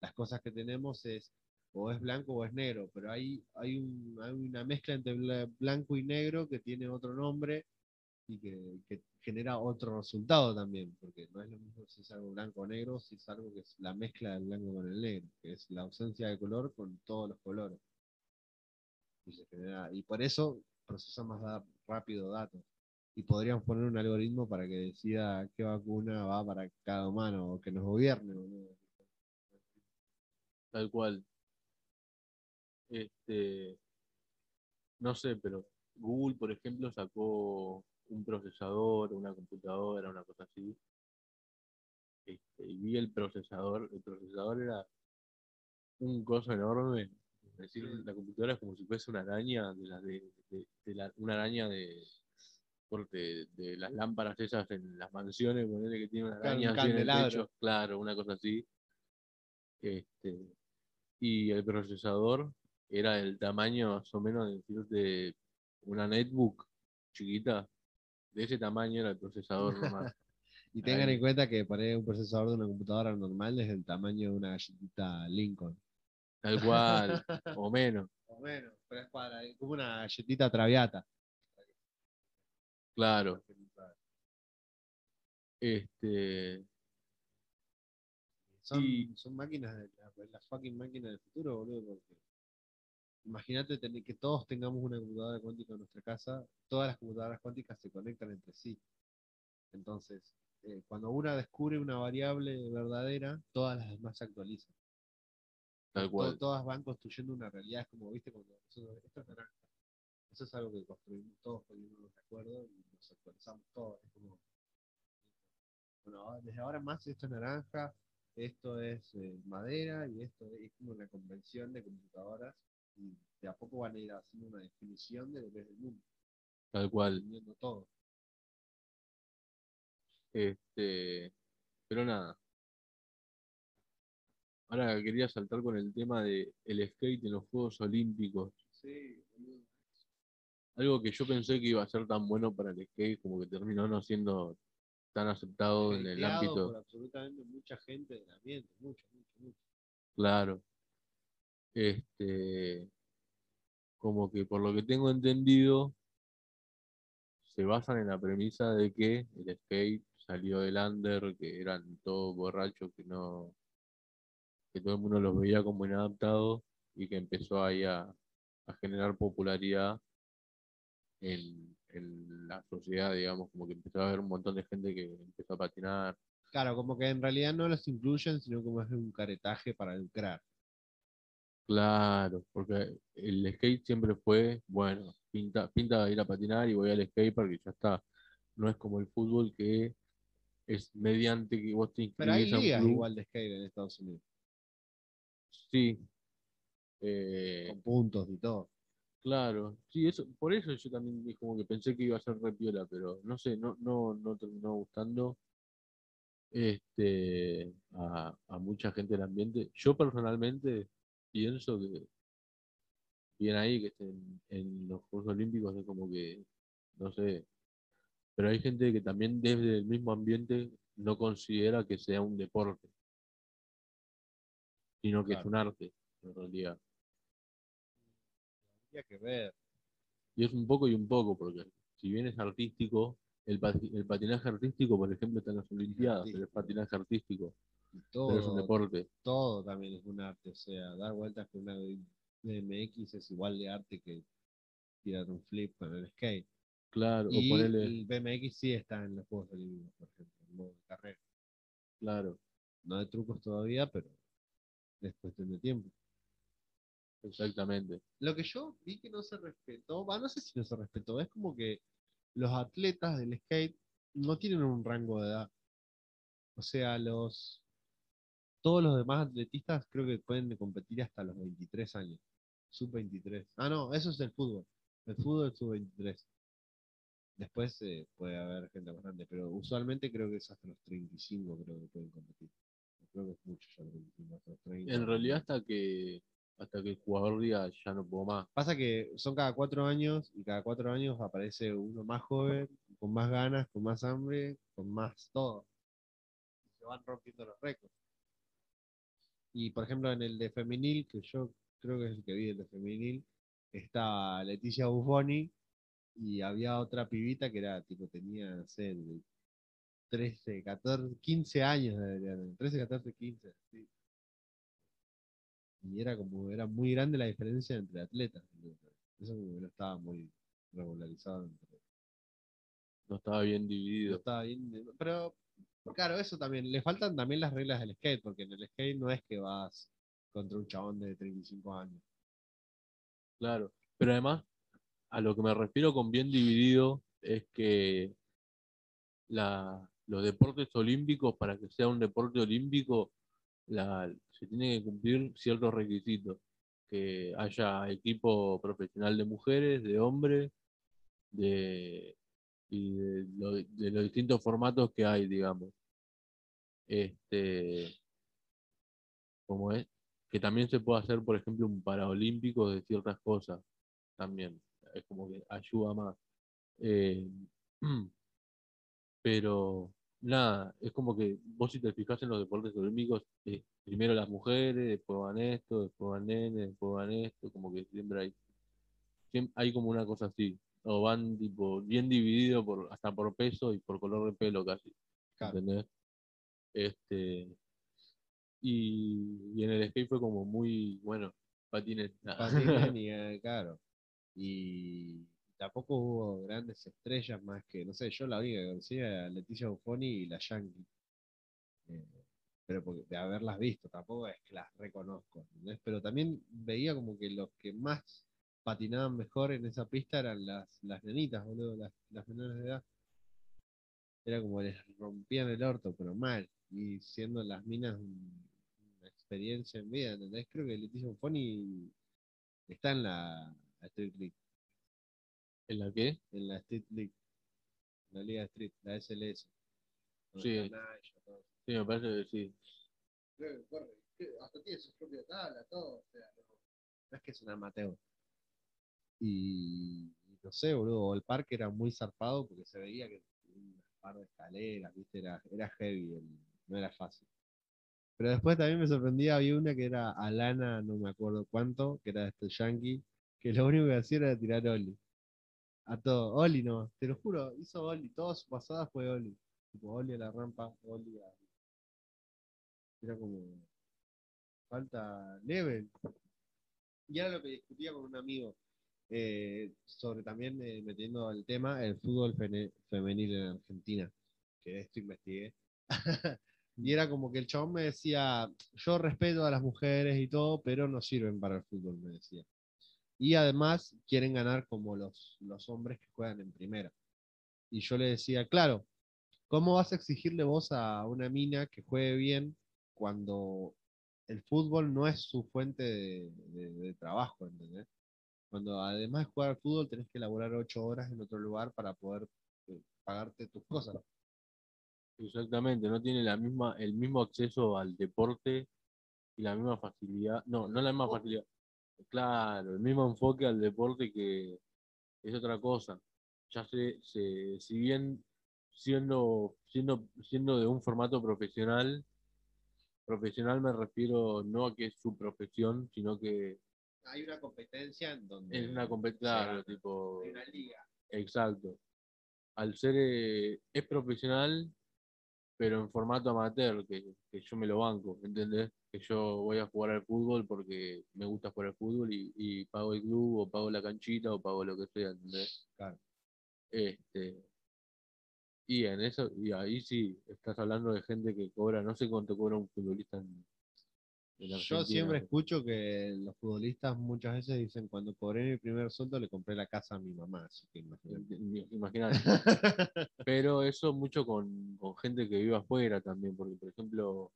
las cosas que tenemos es o es blanco o es negro, pero hay, hay, un- hay una mezcla entre bla- blanco y negro que tiene otro nombre y que, genera otro resultado también, porque no es lo mismo si es algo blanco o negro, si es algo que es la mezcla del blanco con el negro, que es la ausencia de color con todos los colores. Y, se genera- y por eso procesa más rápido datos. Y podríamos poner un algoritmo para que decida qué vacuna va para cada humano o que nos gobierne. Tal cual. Este, no sé, pero Google, por ejemplo, sacó un procesador, una computadora, una cosa así. Este, y vi el procesador, el procesador era un coso enorme. Es decir, la computadora es como si fuese una araña de la de, de- de la- una araña de, de las lámparas esas en las mansiones, ponele que tiene una araña así en el techo, claro, una cosa así. Este, y el procesador era del tamaño más o menos de una netbook chiquita, de ese tamaño era el procesador nomás. *laughs* Y tengan Ahí. en cuenta que poner un procesador de una computadora normal es el tamaño de una galletita Lincoln. Tal cual, *laughs* o menos, O menos, pero es para, es como una galletita traviata. claro. Este, Son, Y- son máquinas, de las, fucking máquinas del futuro, boludo, porque imagínate tener que todos tengamos una computadora cuántica en nuestra casa, todas las computadoras cuánticas se conectan entre sí. Entonces, eh, cuando una descubre una variable verdadera, todas las demás se actualizan. Tal todas van construyendo una realidad, es como, viste, cuando nosotros, esto es naranja. Eso es algo que construimos todos poniéndonos de acuerdo y nos actualizamos todos. Es como, bueno, ahora- desde ahora más esto es naranja, esto es eh, madera y esto es, como una convención de computadoras y de a poco van a ir haciendo una definición de lo que es el mundo, Tal cual. todo. Este, pero nada. Ahora quería saltar con el tema de el skate en los Juegos Olímpicos. Sí, boludo. Algo que yo pensé que iba a ser tan bueno para el skate, como que terminó no siendo tan aceptado en el ámbito. por absolutamente mucha gente del ambiente, mucho, mucho, mucho. Claro. Este, como que por lo que tengo entendido, se basan en la premisa de que el skate salió del under, que eran todos borrachos, que no, que todo el mundo los veía como inadaptados y que empezó ahí a, a generar popularidad en, en la sociedad, digamos, como que empezó a haber un montón de gente que empezó a patinar. Claro, como que en realidad no los incluyen, sino como es un caretaje para lucrar. Claro, porque el skate siempre fue, bueno, pinta, pinta ir a patinar y voy al skatepark y ya está. No es como el fútbol que es mediante que vos te Pero hay inscribís a un ligas club. igual de skate en Estados Unidos, Sí. Eh, con puntos y todo. claro, sí, eso, por eso yo también como que pensé que iba a ser re piola, pero no sé, no, no, no terminó gustando este a, a mucha gente del ambiente. Yo personalmente pienso que bien ahí que estén en los Juegos Olímpicos es como que, no sé, pero hay gente que también desde el mismo ambiente no considera que sea un deporte, sino que es un arte, en realidad. Habría que ver. Y es un poco y un poco, porque si bien es artístico, el, pati- el patinaje artístico, por ejemplo, está en las Olimpiadas, pero es artístico. patinaje artístico, Y pero es un todo, deporte. todo también es un arte. O sea, dar vueltas con una BMX es igual de arte que tirar un flip con el skate. Claro, o Y ponerle, el BMX sí está en los Juegos Olímpicos, por ejemplo, en modo de carrera. claro, No de trucos todavía, pero es cuestión de tiempo. exactamente. Lo que yo vi que no se respetó, va, no sé si no se respetó, es como que los atletas del skate no tienen un rango de edad. O sea, los todos los demás atletistas creo que pueden competir hasta los 23 años. Sub 23. Ah, no, eso es el fútbol. El fútbol es sub 23. Después eh, puede haber gente más grande, pero usualmente creo que es hasta los 35 creo que pueden competir. Creo que es mucho ya los 25, hasta los 30. En realidad hasta que hasta que el jugador diga ya no puedo más. Pasa que son cada cuatro años y cada cuatro años aparece uno más joven, con más ganas, con más hambre, con más todo. Y se van rompiendo los récords. Y por ejemplo en el de femenil, que yo creo que es el que vi el de femenil, está Leticia Buffoni y había otra pibita que era, tipo, tenía, no sé, 13, 14, 15 años, debería tener, 13, 14, 15. sí. Y era como, era muy grande la diferencia entre atletas. Eso no estaba muy regularizado. entre- No estaba bien no dividido. estaba bien. Pero, claro, eso también. Le faltan también las reglas del skate, porque en el skate no es que vas contra un chabón de 35 años. Claro. Pero además, a lo que me refiero con bien dividido es que la, los deportes olímpicos, para que sea un deporte olímpico, se tienen que cumplir ciertos requisitos. Que haya equipo profesional de mujeres, de hombres, de, y de los distintos formatos que hay, digamos. Este, como es, que también se puede hacer, por ejemplo, un paraolímpico de ciertas cosas, también, es como que ayuda más. Eh, *clears throat* pero nada, es como que vos si te fijas en los deportes olímpicos, eh, primero las mujeres, después van esto, después van nenes, después van esto, como que siempre hay, siem- hay como una cosa así, o van tipo bien dividido por, hasta por peso y por color de pelo casi, Claro. ¿entendés? Este, y, y en el skate fue como muy, bueno, patines. Patines *laughs* eh, claro. Y tampoco hubo grandes estrellas más que, no sé, yo la única que conocía era Leticia Buffoni y la Yankee. Eh, pero porque, de haberlas visto, tampoco es que las reconozco. ¿entendés? Pero también veía como que los que más patinaban mejor en esa pista eran las, las nenitas, boludo, las, las menores de edad. Era como les rompían el orto, pero mal. Y siendo las minas un- una experiencia en vida, ¿entendés? Creo que Leticia Buffoni está en la Street League, ¿En la qué? en la Street League, en la Liga Street, la SLS. Sí. Sí, me parece que sí. Hasta tiene su propia tabla, todo, o sea, no, no es que es un amateur. Y no sé, boludo, el parque era muy zarpado porque se veía que tenía un par de escaleras, viste, era, era heavy, el- no era fácil. Pero después también me sorprendía, había una que era Alana, no me acuerdo cuánto, que era de este yankee, que lo único que hacía era tirar Oli. A todo, Oli no, te lo juro, hizo Oli, toda su pasada fue Oli. Tipo Oli a la rampa, Oli a. Era como. Falta level. Y era lo que discutía con un amigo. eh, sobre también eh, metiendo el tema el fútbol femenil en Argentina. Que esto investigué. *laughs* y era como que el chabón me decía, yo respeto a las mujeres y todo, pero no sirven para el fútbol, me decía. Y además quieren ganar como los, los hombres que juegan en primera. Y yo le decía, claro, ¿cómo vas a exigirle vos a una mina que juegue bien cuando el fútbol no es su fuente de, de- de trabajo, ¿entendés? Cuando además de jugar al fútbol tenés que elaborar ocho horas en otro lugar para poder eh, pagarte tus cosas. Exactamente, no tiene la misma, el mismo acceso al deporte y la misma facilidad, no, no la misma facilidad, claro, el mismo enfoque al deporte que es otra cosa. Ya se, se si bien siendo, siendo, siendo de un formato profesional, profesional me refiero no a que es su profesión, sino que Hay una competencia en donde es una competencia, gana. tipo, Hay una liga. Exacto. Al ser, eh, es profesional, pero en formato amateur, que, que yo me lo banco, ¿entendés? Que yo voy a jugar al fútbol porque me gusta jugar al fútbol y, y pago el club, o pago la canchita, o pago lo que sea, ¿entendés? Claro. Este, y en eso, y ahí sí, estás hablando de gente que cobra, no sé cuánto cobra un futbolista en, en Yo siempre escucho que los futbolistas muchas veces dicen, cuando cobré mi primer sueldo le compré la casa a mi mamá, así que imagínate. Imagínate. *laughs* Pero eso mucho con, con gente que vive afuera también, porque por ejemplo,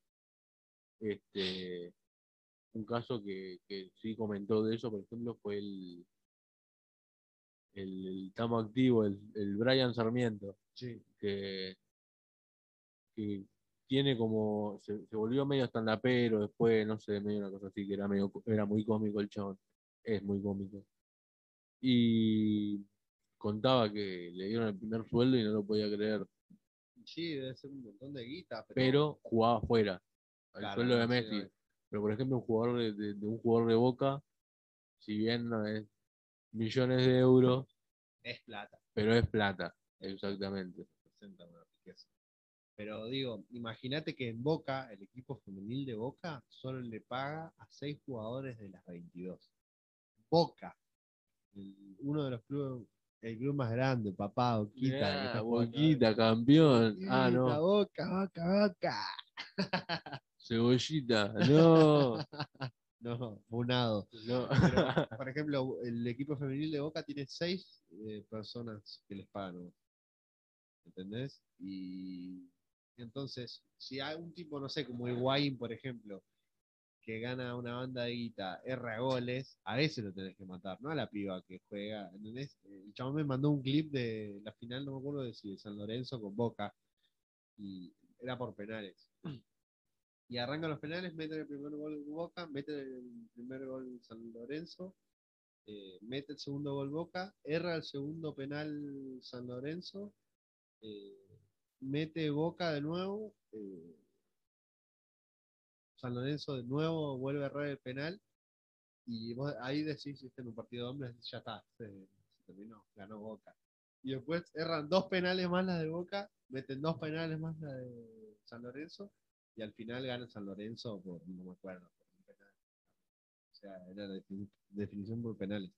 este un caso que, que sí comentó de eso, por ejemplo, fue el el, el tamo activo, el, el Brian Sarmiento, Sí. que, que tiene como, se, se volvió medio estandapero después, no sé, medio una cosa así, que era medio, era muy cómico el chabón, es muy cómico. Y contaba que le dieron el primer sueldo y no lo podía creer, Sí, debe ser un montón de guita, pero, pero jugaba afuera, al Claro, sueldo de sí, Messi. Pero por ejemplo, un jugador de, de- de un jugador de Boca, si bien no es millones de euros, es plata, pero es plata, exactamente. Pero digo, imagínate que en Boca, el equipo femenil de Boca, solo le paga a seis jugadores de las 22. Boca, el- uno de los clubes, el club más grande, papá, Boquita. jugando Boquita, campeón. Ah, no. Boca, Boca, Boca. *laughs* Cebollita, no. *laughs* No, funado. no. Pero, *laughs* por ejemplo, el equipo femenil de Boca tiene seis eh, personas que les pagan. ¿Entendés? Y entonces, si hay un tipo, no sé, como Higuaín, por ejemplo, que gana una banda de guita, erra goles, a ese lo tenés que matar, no a la piba que juega. ¿entendés? El chabón me mandó un clip de la final, no me acuerdo de si de San Lorenzo con Boca, y era por penales. Y arrancan los penales, meten el primer gol Boca, meten el primer gol San Lorenzo, eh, mete el segundo gol Boca, erra el segundo penal San Lorenzo, eh, mete Boca de nuevo, eh, San Lorenzo de nuevo vuelve a errar el penal y vos ahí decís, viste, en un partido de hombres, ya está, se, se terminó, ganó Boca. Y después erran dos penales más las de Boca, meten dos penales más las de San Lorenzo y al final gana San Lorenzo por, no me acuerdo, por un penal. O sea, era la defini- definición por penales.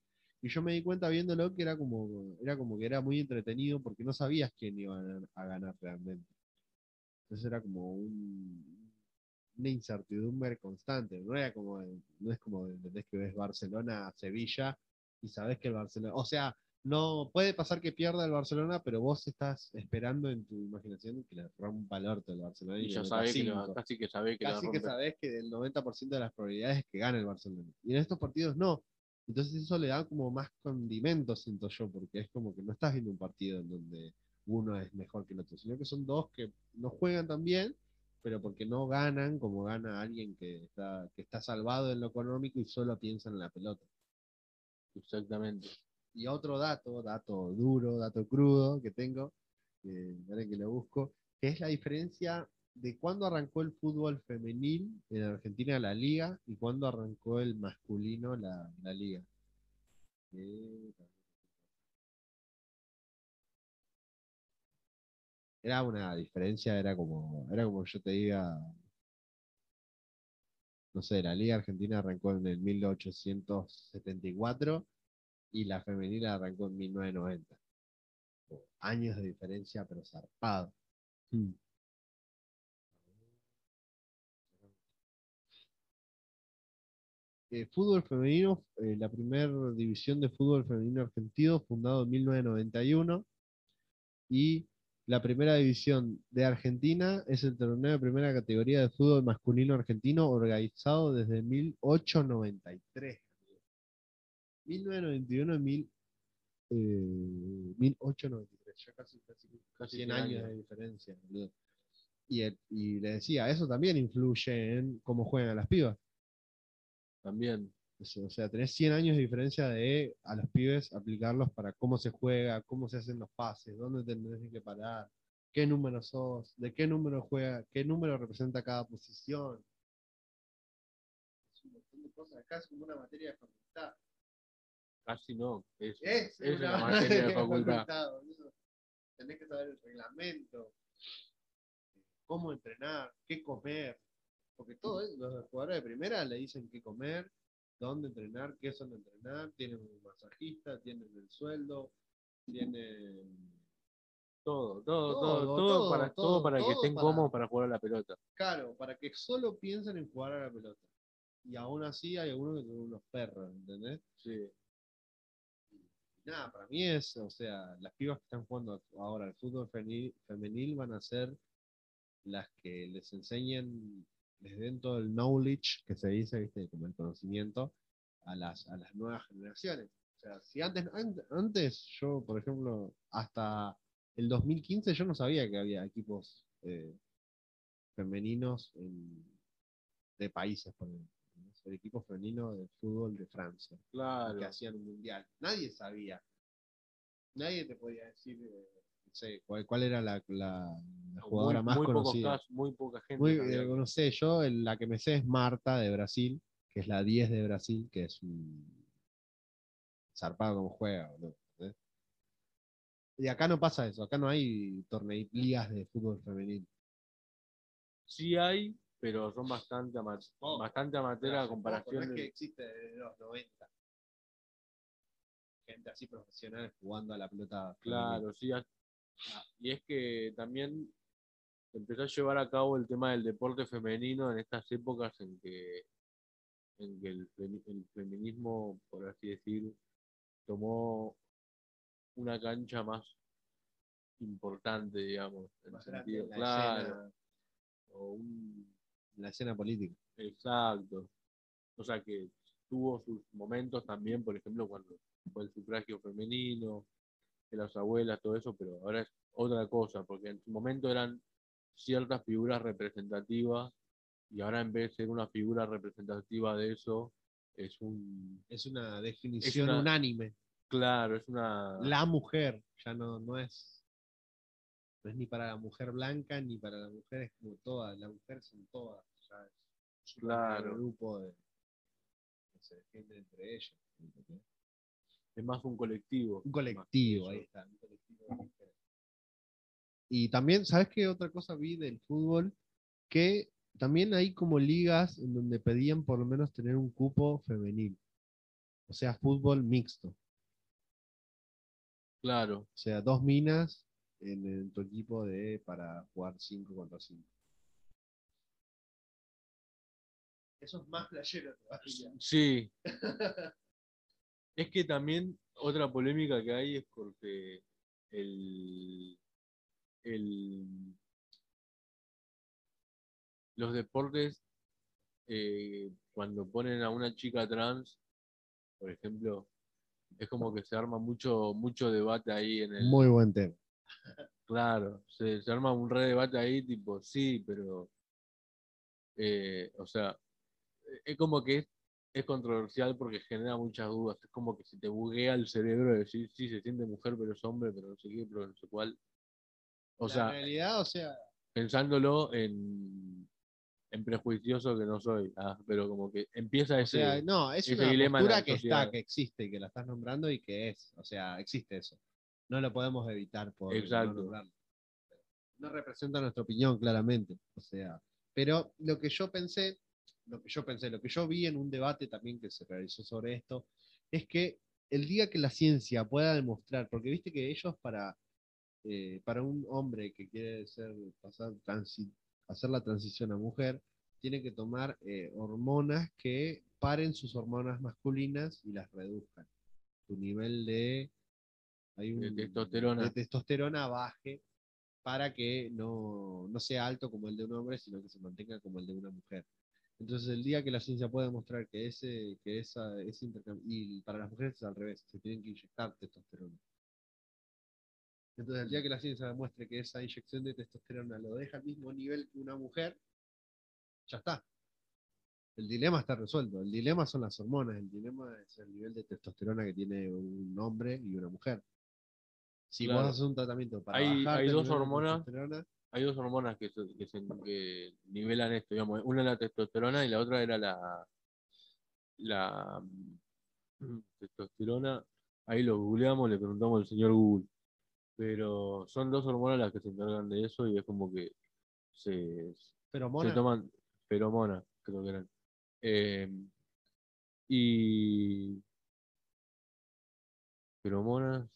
Y yo me di cuenta viéndolo que era como, era como que era muy entretenido porque no sabías quién iba a ganar, realmente. Entonces era como un- una incertidumbre constante. No era como, no es como entendés que ves Barcelona Sevilla y sabes que el Barcelona, o sea, no puede pasar que pierda el Barcelona, pero vos estás esperando en tu imaginación que le rompa el orto el Barcelona Y le ya sabés que cinco casi que sabés que casi que sabes que el 90% de las probabilidades es que gane el Barcelona. Y en estos partidos no. Entonces eso le da como más condimento, siento yo, porque es como que no estás viendo un partido en donde uno es mejor que el otro, sino que son dos que no juegan tan bien, pero porque no ganan como gana alguien que está, que está salvado en lo económico y solo piensa en la pelota. Exactamente. Y otro dato, dato duro, dato crudo que tengo, ahora que lo busco, que es la diferencia de cuándo arrancó el fútbol femenil en Argentina la liga y cuándo arrancó el masculino la, la liga. Eh, Era una diferencia, era como, era como yo te diga, no sé, la liga argentina arrancó en el 1874 y la femenil arrancó en 1990. Años de diferencia, pero zarpado. Eh, fútbol femenino, eh, la primera división de fútbol femenino argentino, fundado en 1991, y la primera división de Argentina es el torneo de primera categoría de fútbol masculino argentino, organizado desde 1893. 1991 y mil, eh, 1893, ya casi, casi, Casi 100 100 años años. de diferencia. boludo. Y, el- y le decía, eso también influye en cómo juegan las pibas. También. Eso, O sea, tenés 100 años de diferencia de a los pibes aplicarlos para cómo se juega, cómo se hacen los pases, dónde tenés que parar, qué número sos, de qué número juega, qué número representa cada posición. Es un montón de cosas. Acá es como una materia de facultad. Casi no. Es, Es, es una, una *laughs* materia de facultad. Tenés que saber el reglamento, cómo entrenar, qué comer. Porque todo eso, los jugadores de primera le dicen qué comer, dónde entrenar, qué son entrenar, tienen un masajista, tienen el sueldo, tienen... Todo, todo, Todo, todo, todo, para, todo, para que estén para- cómodos para jugar a la pelota. Claro, para que solo piensen en jugar a la pelota. Y aún así hay algunos que son unos perros, ¿entendés? Sí. Nada, para mí es, o sea, las pibas que están jugando ahora al fútbol femenil, van a ser las que les enseñen, les den todo el knowledge que se dice, viste, como el conocimiento a las, a las nuevas generaciones. O sea, si antes, an- antes yo, por ejemplo, hasta el 2015 yo no sabía que había equipos eh, femeninos en- de países, por ejemplo. ¿No? El equipo femenino de fútbol de Francia Claro. que hacían un mundial. Nadie sabía. Nadie te podía decir, eh, no sé, cuál, cuál era la, la- la jugadora muy, más muy pocos conocida. casos, muy poca gente. Muy, eh, no sé, yo el- la que me sé es Marta de Brasil, que es la 10 de Brasil, que es un zarpado como juega. ¿entendés? Y acá no pasa eso, acá no hay torneos, ligas de fútbol femenil. Sí hay, pero son bastante, ama- bastante amateur a poco, comparación No es que existe desde los 90. Gente así profesional jugando a la pelota. Claro, sí. ah, Y es que también empezó a llevar a cabo el tema del deporte femenino en estas épocas en que, en que el, femi- el feminismo, por así decir, tomó una cancha más importante, digamos, en el Más sentido, en la claro, escena. o un- la escena política. Exacto. O sea que tuvo sus momentos también, por ejemplo, cuando fue el sufragio femenino, de las abuelas, todo eso, pero ahora es otra cosa, porque en su momento eran ciertas figuras representativas y ahora en vez de ser una figura representativa de eso, es un... Es una definición una- unánime. Claro, es una... La mujer, ya no, no es. No es ni para la mujer blanca ni para la mujer, es como todas. La mujer son todas. Ya es un Claro. grupo de. que se defienden entre. ¿entendés? Es más un colectivo. Un colectivo, ahí está. Un colectivo de mujeres. Y también, ¿sabes qué otra cosa vi del fútbol? Que también hay como ligas en donde pedían por lo menos tener un cupo femenil. O sea, fútbol mixto. Claro, O sea, dos minas en, en tu equipo de para jugar 5 contra 5. Eso es más playero todavía. sí. es que también otra polémica que hay es porque el, el, los deportes, eh, cuando ponen a una chica trans, por ejemplo, es como que se arma mucho, mucho debate ahí en el... Muy buen tema. Claro, se, se arma un re debate ahí, tipo, sí, pero. eh, o sea, es como que es, es controversial porque genera muchas dudas. Es como que se te buguea el cerebro de decir, sí, se siente mujer, pero es hombre, pero no sé qué, pero no sé cuál. O la sea, realidad, o sea, pensándolo en, en prejuicioso que no soy, ah, pero como que empieza o ese. sea, no, es ese una dilema que está, que existe, que la estás nombrando y que es. O sea, existe eso. No lo podemos evitar por Exacto. no. No representa nuestra opinión, claramente. O sea, pero lo que yo pensé, lo que yo pensé, lo que yo vi en un debate también que se realizó sobre esto, es que el día que la ciencia pueda demostrar, porque viste que ellos para, eh, para un hombre que quiere ser, pasar, transi- hacer la transición a mujer, tiene que tomar eh, hormonas que paren sus hormonas masculinas y las reduzcan. Tu nivel de, hay De un- testosterona. de testosterona baje para que no, no sea alto como el de un hombre, sino que se mantenga como el de una mujer. Entonces, el día que la ciencia pueda demostrar que ese, que esa, ese intercambio, y para las mujeres es al revés, se tienen que inyectar testosterona. Entonces, el día que la ciencia demuestre que esa inyección de testosterona lo deja al mismo nivel que una mujer, ya está. El dilema está resuelto. El dilema son las hormonas. El dilema es el nivel de testosterona que tiene un hombre y una mujer. Si Claro. vos haces un tratamiento para Hay- bajarte hay dos hormonas. Hay dos hormonas que, se- que, se- que nivelan esto, digamos. Una es la testosterona y la otra era la, la mm, testosterona. Ahí lo googleamos, le preguntamos al señor Google. Pero son dos hormonas las que se encargan de eso y es como que se, pero se toman feromonas, creo que eran. Eh, y feromonas,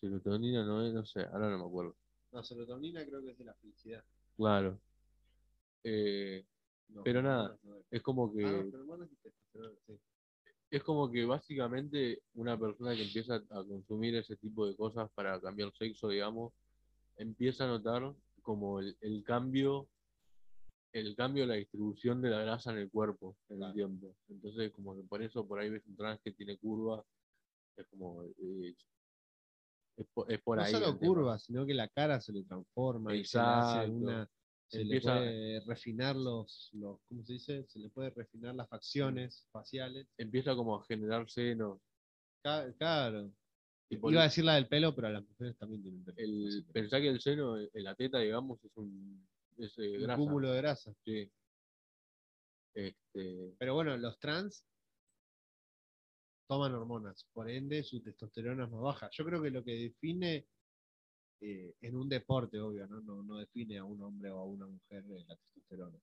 serotonina, no, es, no sé, ahora no me acuerdo. no, serotonina creo que es de la felicidad. Claro. Eh, No, Pero nada, no es. es como que Ah, sí. es como que básicamente una persona que empieza a consumir ese tipo de cosas para cambiar sexo, digamos, empieza a notar como el, el cambio, el cambio de la distribución de la grasa en el cuerpo en Claro. el tiempo. Entonces, como que por eso por ahí ves un trans que tiene curva, es como eh, es, por, es por no ahí. solo el tema. curvas, sino que la cara se le transforma y se le hace una. Se Empieza- le puede refinar los, los, ¿cómo se dice? Se le puede refinar las facciones faciales. Empieza como a generar senos. Ca- Claro. Iba a decir la del pelo, pero las mujeres también tienen pelo. el, pensá que el seno, en la teta, digamos, es un es, eh, un grasa. cúmulo de grasa. Sí. Este, Pero bueno, los trans toman hormonas, por ende su testosterona es más baja. Yo creo que lo que define eh, en un deporte, obvio, ¿no? No, no define a un hombre o a una mujer eh, la testosterona.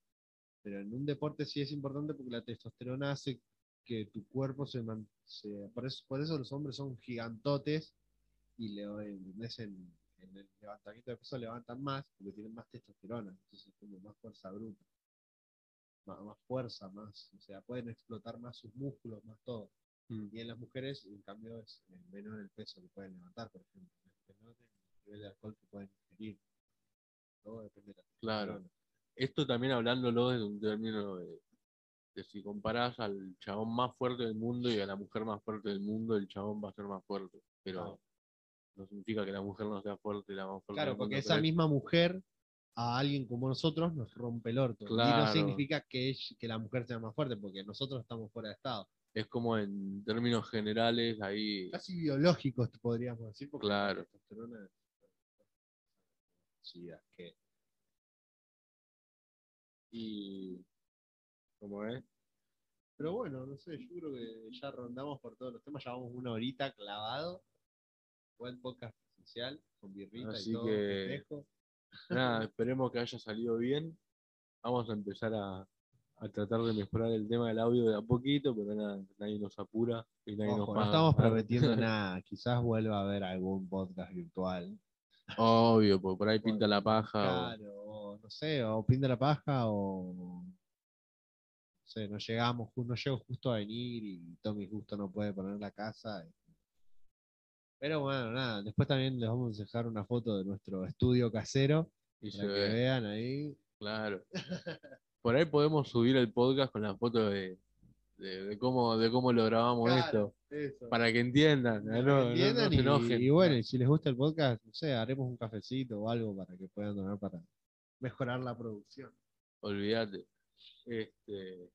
Pero en un deporte sí es importante porque la testosterona hace que tu cuerpo se, man- se- por, eso, por eso los hombres son gigantotes y le, en el levantamiento de peso levantan más porque tienen más testosterona, entonces como más fuerza bruta, más, más fuerza, más, o sea, pueden explotar más sus músculos, más todo. Mm, Y en las mujeres, en cambio, es eh, menor el peso que pueden levantar, por ejemplo, menor el nivel de alcohol que pueden ingerir. Todo depende de la Claro. esto también hablándolo desde un término de, si comparás al chabón más fuerte del mundo y a la mujer más fuerte del mundo, el chabón va a ser más fuerte. Pero Claro. no significa que la mujer no sea fuerte, la más fuerte. Claro, del porque mundo, esa pero misma mujer a alguien como nosotros nos rompe el orto. Y no Claro. significa que, que la mujer sea más fuerte, porque nosotros estamos fuera de estado. Es como en términos generales, ahí. Casi biológicos, podríamos decir, porque Claro. la testosterona es- Sí, es que Y. ¿Cómo es? Pero bueno, no sé, yo creo que ya rondamos por todos los temas, llevamos una horita clavado. Buen podcast presencial, con birrita Así y todo. que-. Nada, esperemos que haya salido bien. Vamos a empezar a, a tratar de mejorar el tema del audio de a poquito, pero nada, nadie nos apura y nadie Ojo, nos no paga. estamos prometiendo *laughs* nada, quizás vuelva a haber algún podcast virtual. Obvio, porque por ahí pinta la paja. o- Claro, o no sé, o pinta la paja o no sé, no llegamos, no llego justo a venir y Tommy justo no puede poner la casa. Pero bueno, nada, después también les vamos a dejar una foto de nuestro estudio casero y se para que ve, vean ahí. claro. *laughs* Por ahí podemos subir el podcast con la foto de, de, de cómo, de cómo lo grabamos Claro, esto, eso. para que entiendan, no, que no- entiendan se enojen. y, bueno, y si les gusta el podcast, no sé, haremos un cafecito o algo para que puedan donar para mejorar la producción. Olvídate. Este,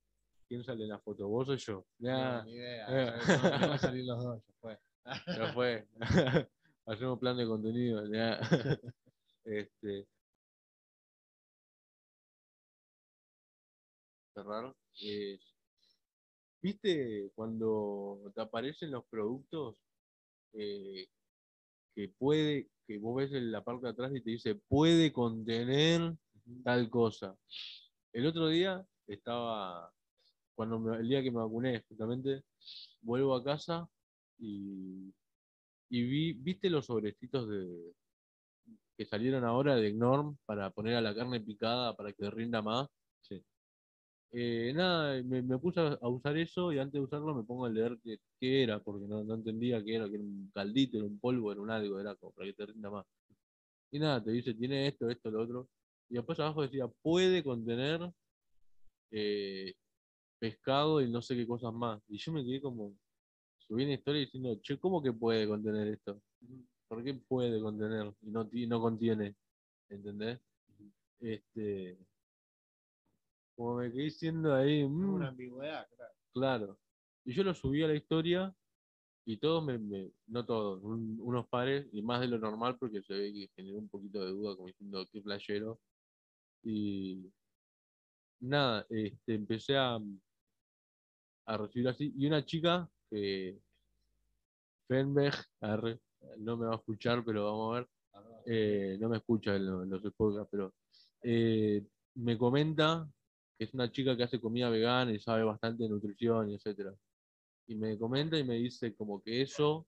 ¿Quién sale en la foto? ¿Vos o yo? Ya, No, ni idea, *laughs* ya no, no va a salir los dos, ya fue. ya fue. *laughs* *laughs* Hacemos plan de contenido. ya. Este. Cerrar. Eh, ¿Viste cuando te aparecen los productos eh, que puede, que vos ves en la parte de atrás y te dice puede contener tal cosa? El otro día estaba, cuando me- el día que me vacuné, justamente, vuelvo a casa y, y vi, ¿viste los sobrecitos de que salieron ahora de Norm para poner a la carne picada para que rinda más? Sí. Eh, nada, me, me puse a usar eso y antes de usarlo me pongo a leer qué, qué era, porque no, no entendía qué era, que era un caldito, era un polvo, era un algo, era como para que te rinda más. Y nada, te dice, tiene esto, esto, lo otro. Y después abajo decía, puede contener eh, pescado y no sé qué cosas más. Y yo me quedé como, subí una historia diciendo, che, ¿cómo que puede contener esto? ¿Por qué puede contener y no, ti- no contiene? ¿Entendés? Este, como me quedé diciendo ahí, mm, Una ambigüedad, claro. Claro. Y yo lo subí a la historia y todos me, me- no todos, un- unos pares, y más de lo normal porque se ve que generó un poquito de duda como diciendo qué playero. Y nada, este, empecé a, a recibir así. Y una chica que Fenberg, arre, no me va a escuchar, pero vamos a ver. eh, no me escucha en los, podcasts, pero eh, me comenta es una chica que hace comida vegana y sabe bastante de nutrición y etcétera. Y me comenta y me dice como que eso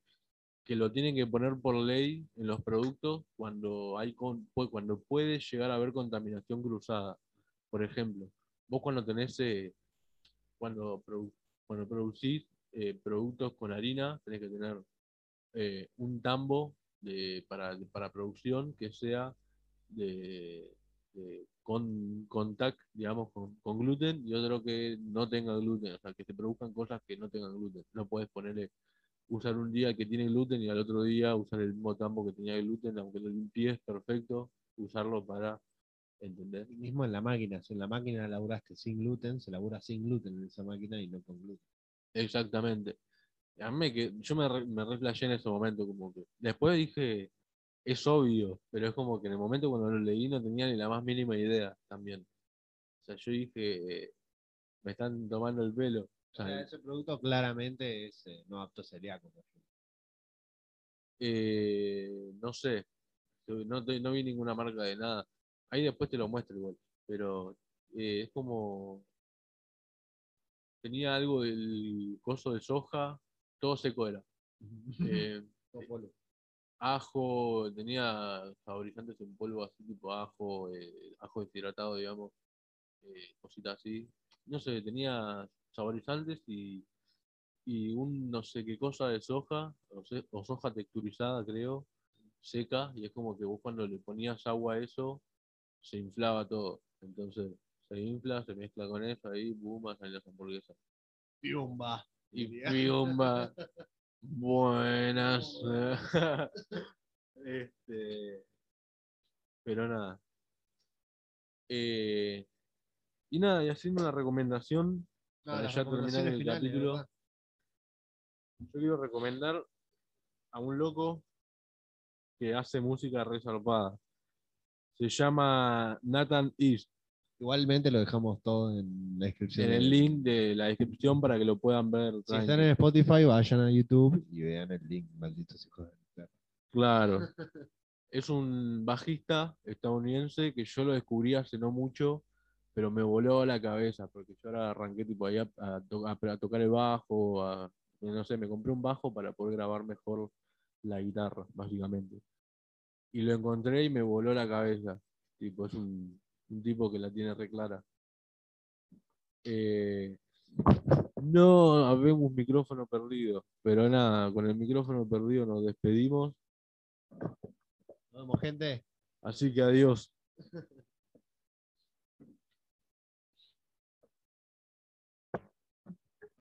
que lo tienen que poner por ley en los productos cuando hay con- cuando puede llegar a haber contaminación cruzada. Por ejemplo, vos cuando tenés eh, cuando, cuando producís eh, productos con harina, tenés que tener eh, un tambo de, para, para producción que sea de, de- con contact, digamos, con, con gluten y otro que no tenga gluten, o sea, que se produzcan cosas que no tengan gluten. No puedes ponerle, usar un día que tiene gluten y al otro día usar el mismo tambo que tenía gluten, aunque lo limpies perfecto, usarlo para, ¿entender? Y mismo en la máquina, si en la máquina laburaste sin gluten, se labura sin gluten en esa máquina y no con gluten. Exactamente. A mí que, yo me, re- me reflejé en ese momento, como que. Después dije, es obvio, pero es como que en el momento cuando lo leí no tenía ni la más mínima idea también. O sea, yo dije, me están tomando el pelo. O sea, ese producto claramente es eh, no apto celíaco. eh, no sé, no, no vi ninguna marca de nada. Ahí después te lo muestro igual, pero eh, es como. Tenía algo del coso de soja, todo seco era. *laughs* Eh. Ajo, tenía saborizantes en polvo así tipo ajo, eh, ajo deshidratado, digamos, eh, cositas así. No sé, tenía saborizantes y, y un no sé qué cosa de soja, o, se- o soja texturizada creo, seca, y es como que vos cuando le ponías agua a eso, se inflaba todo. Entonces, se infla, se mezcla con eso, ahí, boom, salen las hamburguesas. Piumba. Y piumba. *laughs* Buenas. *laughs* este, pero nada. Eh, y nada, y haciendo una recomendación, No, para ya terminar el finales, capítulo. ¿verdad? yo quiero recomendar a un loco que hace música resarpada. Se llama Nathan East. Igualmente lo dejamos todo en la descripción. En el link de la descripción para que lo puedan ver. Si están en Spotify, vayan a YouTube y vean el link, malditos hijos de. Claro. *laughs* Es un bajista estadounidense que yo lo descubrí hace no mucho, pero me voló la cabeza, porque yo ahora arranqué tipo ahí a, a to- a- a tocar el bajo, a- no sé, me compré un bajo para poder grabar mejor la guitarra, básicamente. Y lo encontré y me voló la cabeza. Tipo, es un, un tipo que la tiene re clara. Eh, no habemos micrófono perdido, pero nada, con el micrófono perdido nos despedimos. Nos vemos, gente. Así que adiós. *laughs*